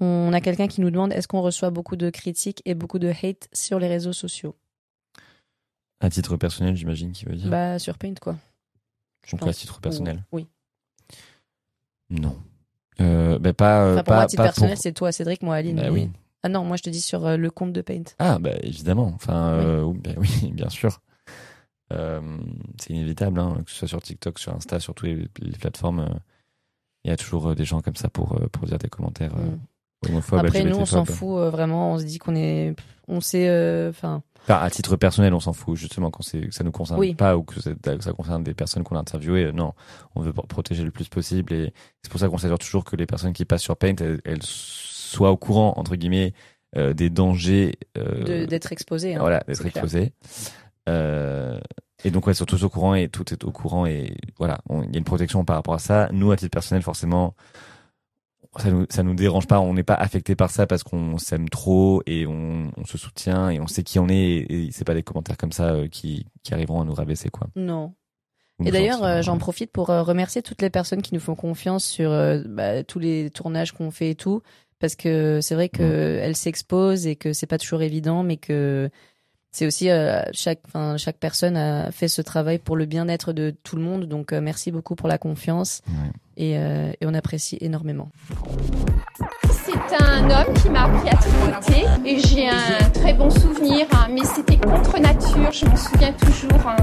On a quelqu'un qui nous demande est-ce qu'on reçoit beaucoup de critiques et beaucoup de hate sur les réseaux sociaux? À titre personnel, j'imagine qu'il veut dire. Bah sur Paint quoi. je Donc pense. à titre personnel. Ou- Oui. Non. Euh, bah, pas, euh, Enfin, pour pas, moi, à titre personnel, pour- c'est toi, Cédric, moi, Aline. Bah oui. Ah non, moi je te dis sur euh, le compte de Paint. Ah, bah évidemment. Enfin, euh, oui, bah oui, bien sûr. C'est inévitable, hein, que ce soit sur TikTok, sur Insta, sur toutes les, les plateformes. Il y a toujours des gens comme ça pour, pour dire des commentaires Mm. Après, nous, on s'en fout euh, vraiment. On se dit qu'on est. On sait. euh, Enfin. Enfin, à titre personnel, on s'en fout, justement, quand c'est, que ça nous concerne Oui. pas ou que, ça concerne des personnes qu'on a interviewées. Non, on veut pro- protéger le plus possible et c'est pour ça qu'on s'assure toujours que les personnes qui passent sur Paint, elles, elles soient au courant, entre guillemets, euh, des dangers d'être exposé. hein. voilà, d'être c'est clair. exposé. Euh, et donc, ils sont tous au courant et tout est au courant et voilà, il y a une protection par rapport à ça. Nous, à titre personnel, forcément, ça nous, ça nous dérange pas. On n'est pas affecté par ça parce qu'on s'aime trop et on, on se soutient et on sait qui on est et, et c'est pas des commentaires comme ça euh, qui, qui arriveront à nous rabaisser, quoi. Non. Ou Et d'ailleurs, euh, j'en profite pour euh, remercier toutes les personnes qui nous font confiance sur bah, tous les tournages qu'on fait et tout, parce que c'est vrai que elles s'exposent et que c'est pas toujours évident, mais que c'est aussi euh, chaque, enfin chaque personne a fait ce travail pour le bien-être de tout le monde. Donc euh, merci beaucoup pour la confiance Ouais. et, euh, et on apprécie énormément. C'est un homme qui m'a appris à tricoter et j'ai un très bon souvenir, hein, mais c'était contre nature, je m'en souviens toujours. hein.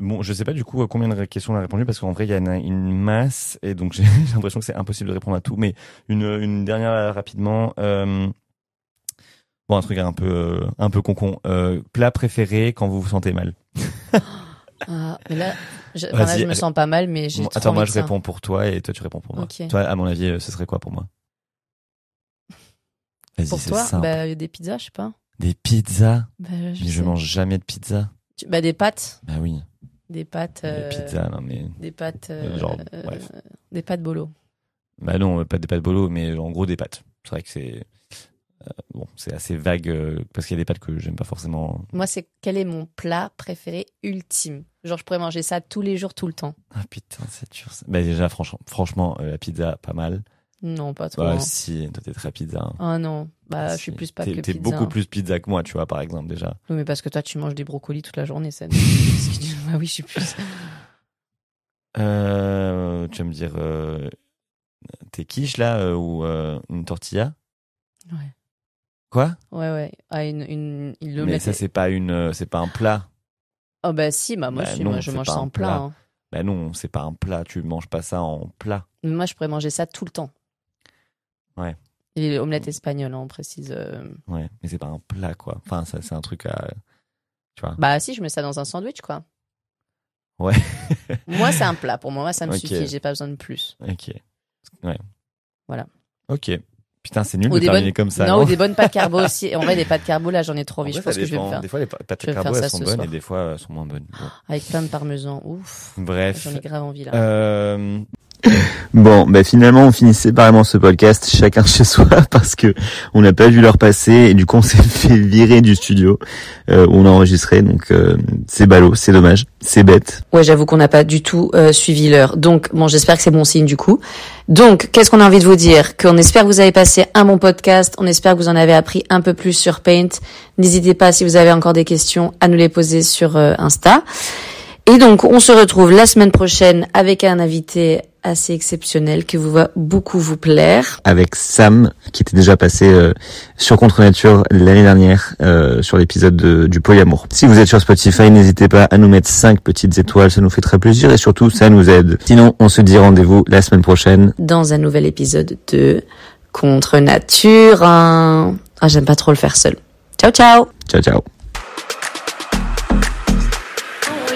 Bon, je sais pas du coup à combien de questions on a répondu parce qu'en vrai il y en a une masse et donc j'ai l'impression que c'est impossible de répondre à tout. Mais une, une dernière rapidement. Euh, bon, un truc un peu euh, un peu concon. Euh, plat préféré quand vous vous sentez mal. Ah, mais là, je, enfin, là, Vas-y, je me sens pas mal, mais j'ai Bon, trop attends, moi je ça. réponds pour toi et toi tu réponds pour moi. Toi, à mon avis, euh, ce serait quoi pour moi? Vas-y, Pour toi, bah, des pizzas, je sais pas. Des pizzas? Bah, Mais je sais. mange jamais de pizza. Tu- Bah, des pâtes. Bah oui. Des pâtes. Des pizzas, non mais. Des pâtes. Euh, genre, euh, bref. Des pâtes bolo. Bah non, pas des pâtes bolo, mais en gros des pâtes. C'est vrai que c'est bon, c'est assez vague euh, parce qu'il y a des pâtes que j'aime pas forcément. Moi, c'est quel est mon plat préféré ultime? Genre, je pourrais manger ça tous les jours, tout le temps. Ah putain, c'est dur. ça. Bah déjà, franchement, franchement, euh, la pizza, pas mal. Non, pas trop. Bah si, toi t'es très pizza. hein. Ah non, bah, je Si. suis plus pas T'es- que T'es pizza. beaucoup hein. plus pizza que moi, tu vois, par exemple déjà. Oui, mais parce que toi, tu manges des brocolis toute la journée, ça. bah oui, je suis plus. Euh, tu vas me dire, euh, t'es quiche là euh, ou euh, une tortilla? Ouais. Quoi? Ouais, ouais. Ah, une, une, Mais ça c'est pas une, euh, c'est pas un plat. Oh, bah si, bah moi Bah aussi, non, moi, je mange ça en plat. plat. hein. Bah non, c'est pas un plat. Tu manges pas ça en plat. Mais Moi, je pourrais manger ça tout le temps. Ouais. Et omelette espagnole, hein, on précise. euh. Ouais, mais c'est pas un plat, quoi. Enfin, ça, c'est un truc à. Tu vois. Bah si, je mets ça dans un sandwich, quoi. Ouais. Moi, c'est un plat. Pour moi, ça me suffit. J'ai pas besoin de plus. ok. Ouais. Voilà. Ok. Putain, c'est nul Ou de terminer bonnes- comme ça. non, non ou des bonnes pâtes carbo aussi. En vrai, des pâtes carbo, là, j'en ai trop En envie. vrai, Je pense que je vais me faire Des fois, les pâtes carbo, elles sont bonnes soir. et des fois, elles sont moins bonnes. Bon. avec plein de parmesan. Ouf. Bref. J'en ai grave envie là. Euh, Bon, bah finalement, on finit séparément ce podcast, chacun chez soi, parce que on n'a pas vu l'heure passer et du coup, on s'est fait virer du studio euh, où on a enregistré. Donc, euh, c'est ballot, c'est dommage, c'est bête. Ouais, j'avoue qu'on n'a pas du tout euh, suivi l'heure. Donc, bon, j'espère que c'est bon signe du coup. Donc, qu'est-ce qu'on a envie de vous dire? Qu'on espère que vous avez passé un bon podcast. On espère que vous en avez appris un peu plus sur Paint. N'hésitez pas, si vous avez encore des questions, à nous les poser sur euh, Insta. Et donc, on se retrouve la semaine prochaine avec un invité assez exceptionnel qui vous va beaucoup vous plaire. Avec Sam, qui était déjà passé euh, sur Contre Nature l'année dernière, euh, sur l'épisode de- du polyamour. Si vous êtes sur Spotify, n'hésitez pas à nous mettre 5 petites étoiles, ça nous fait très plaisir et surtout, ça nous aide. Sinon, on se dit rendez-vous la semaine prochaine. dans un nouvel épisode de Contre Nature. hein. Ah, j'aime pas trop le faire seul. Ciao, ciao Ciao, ciao.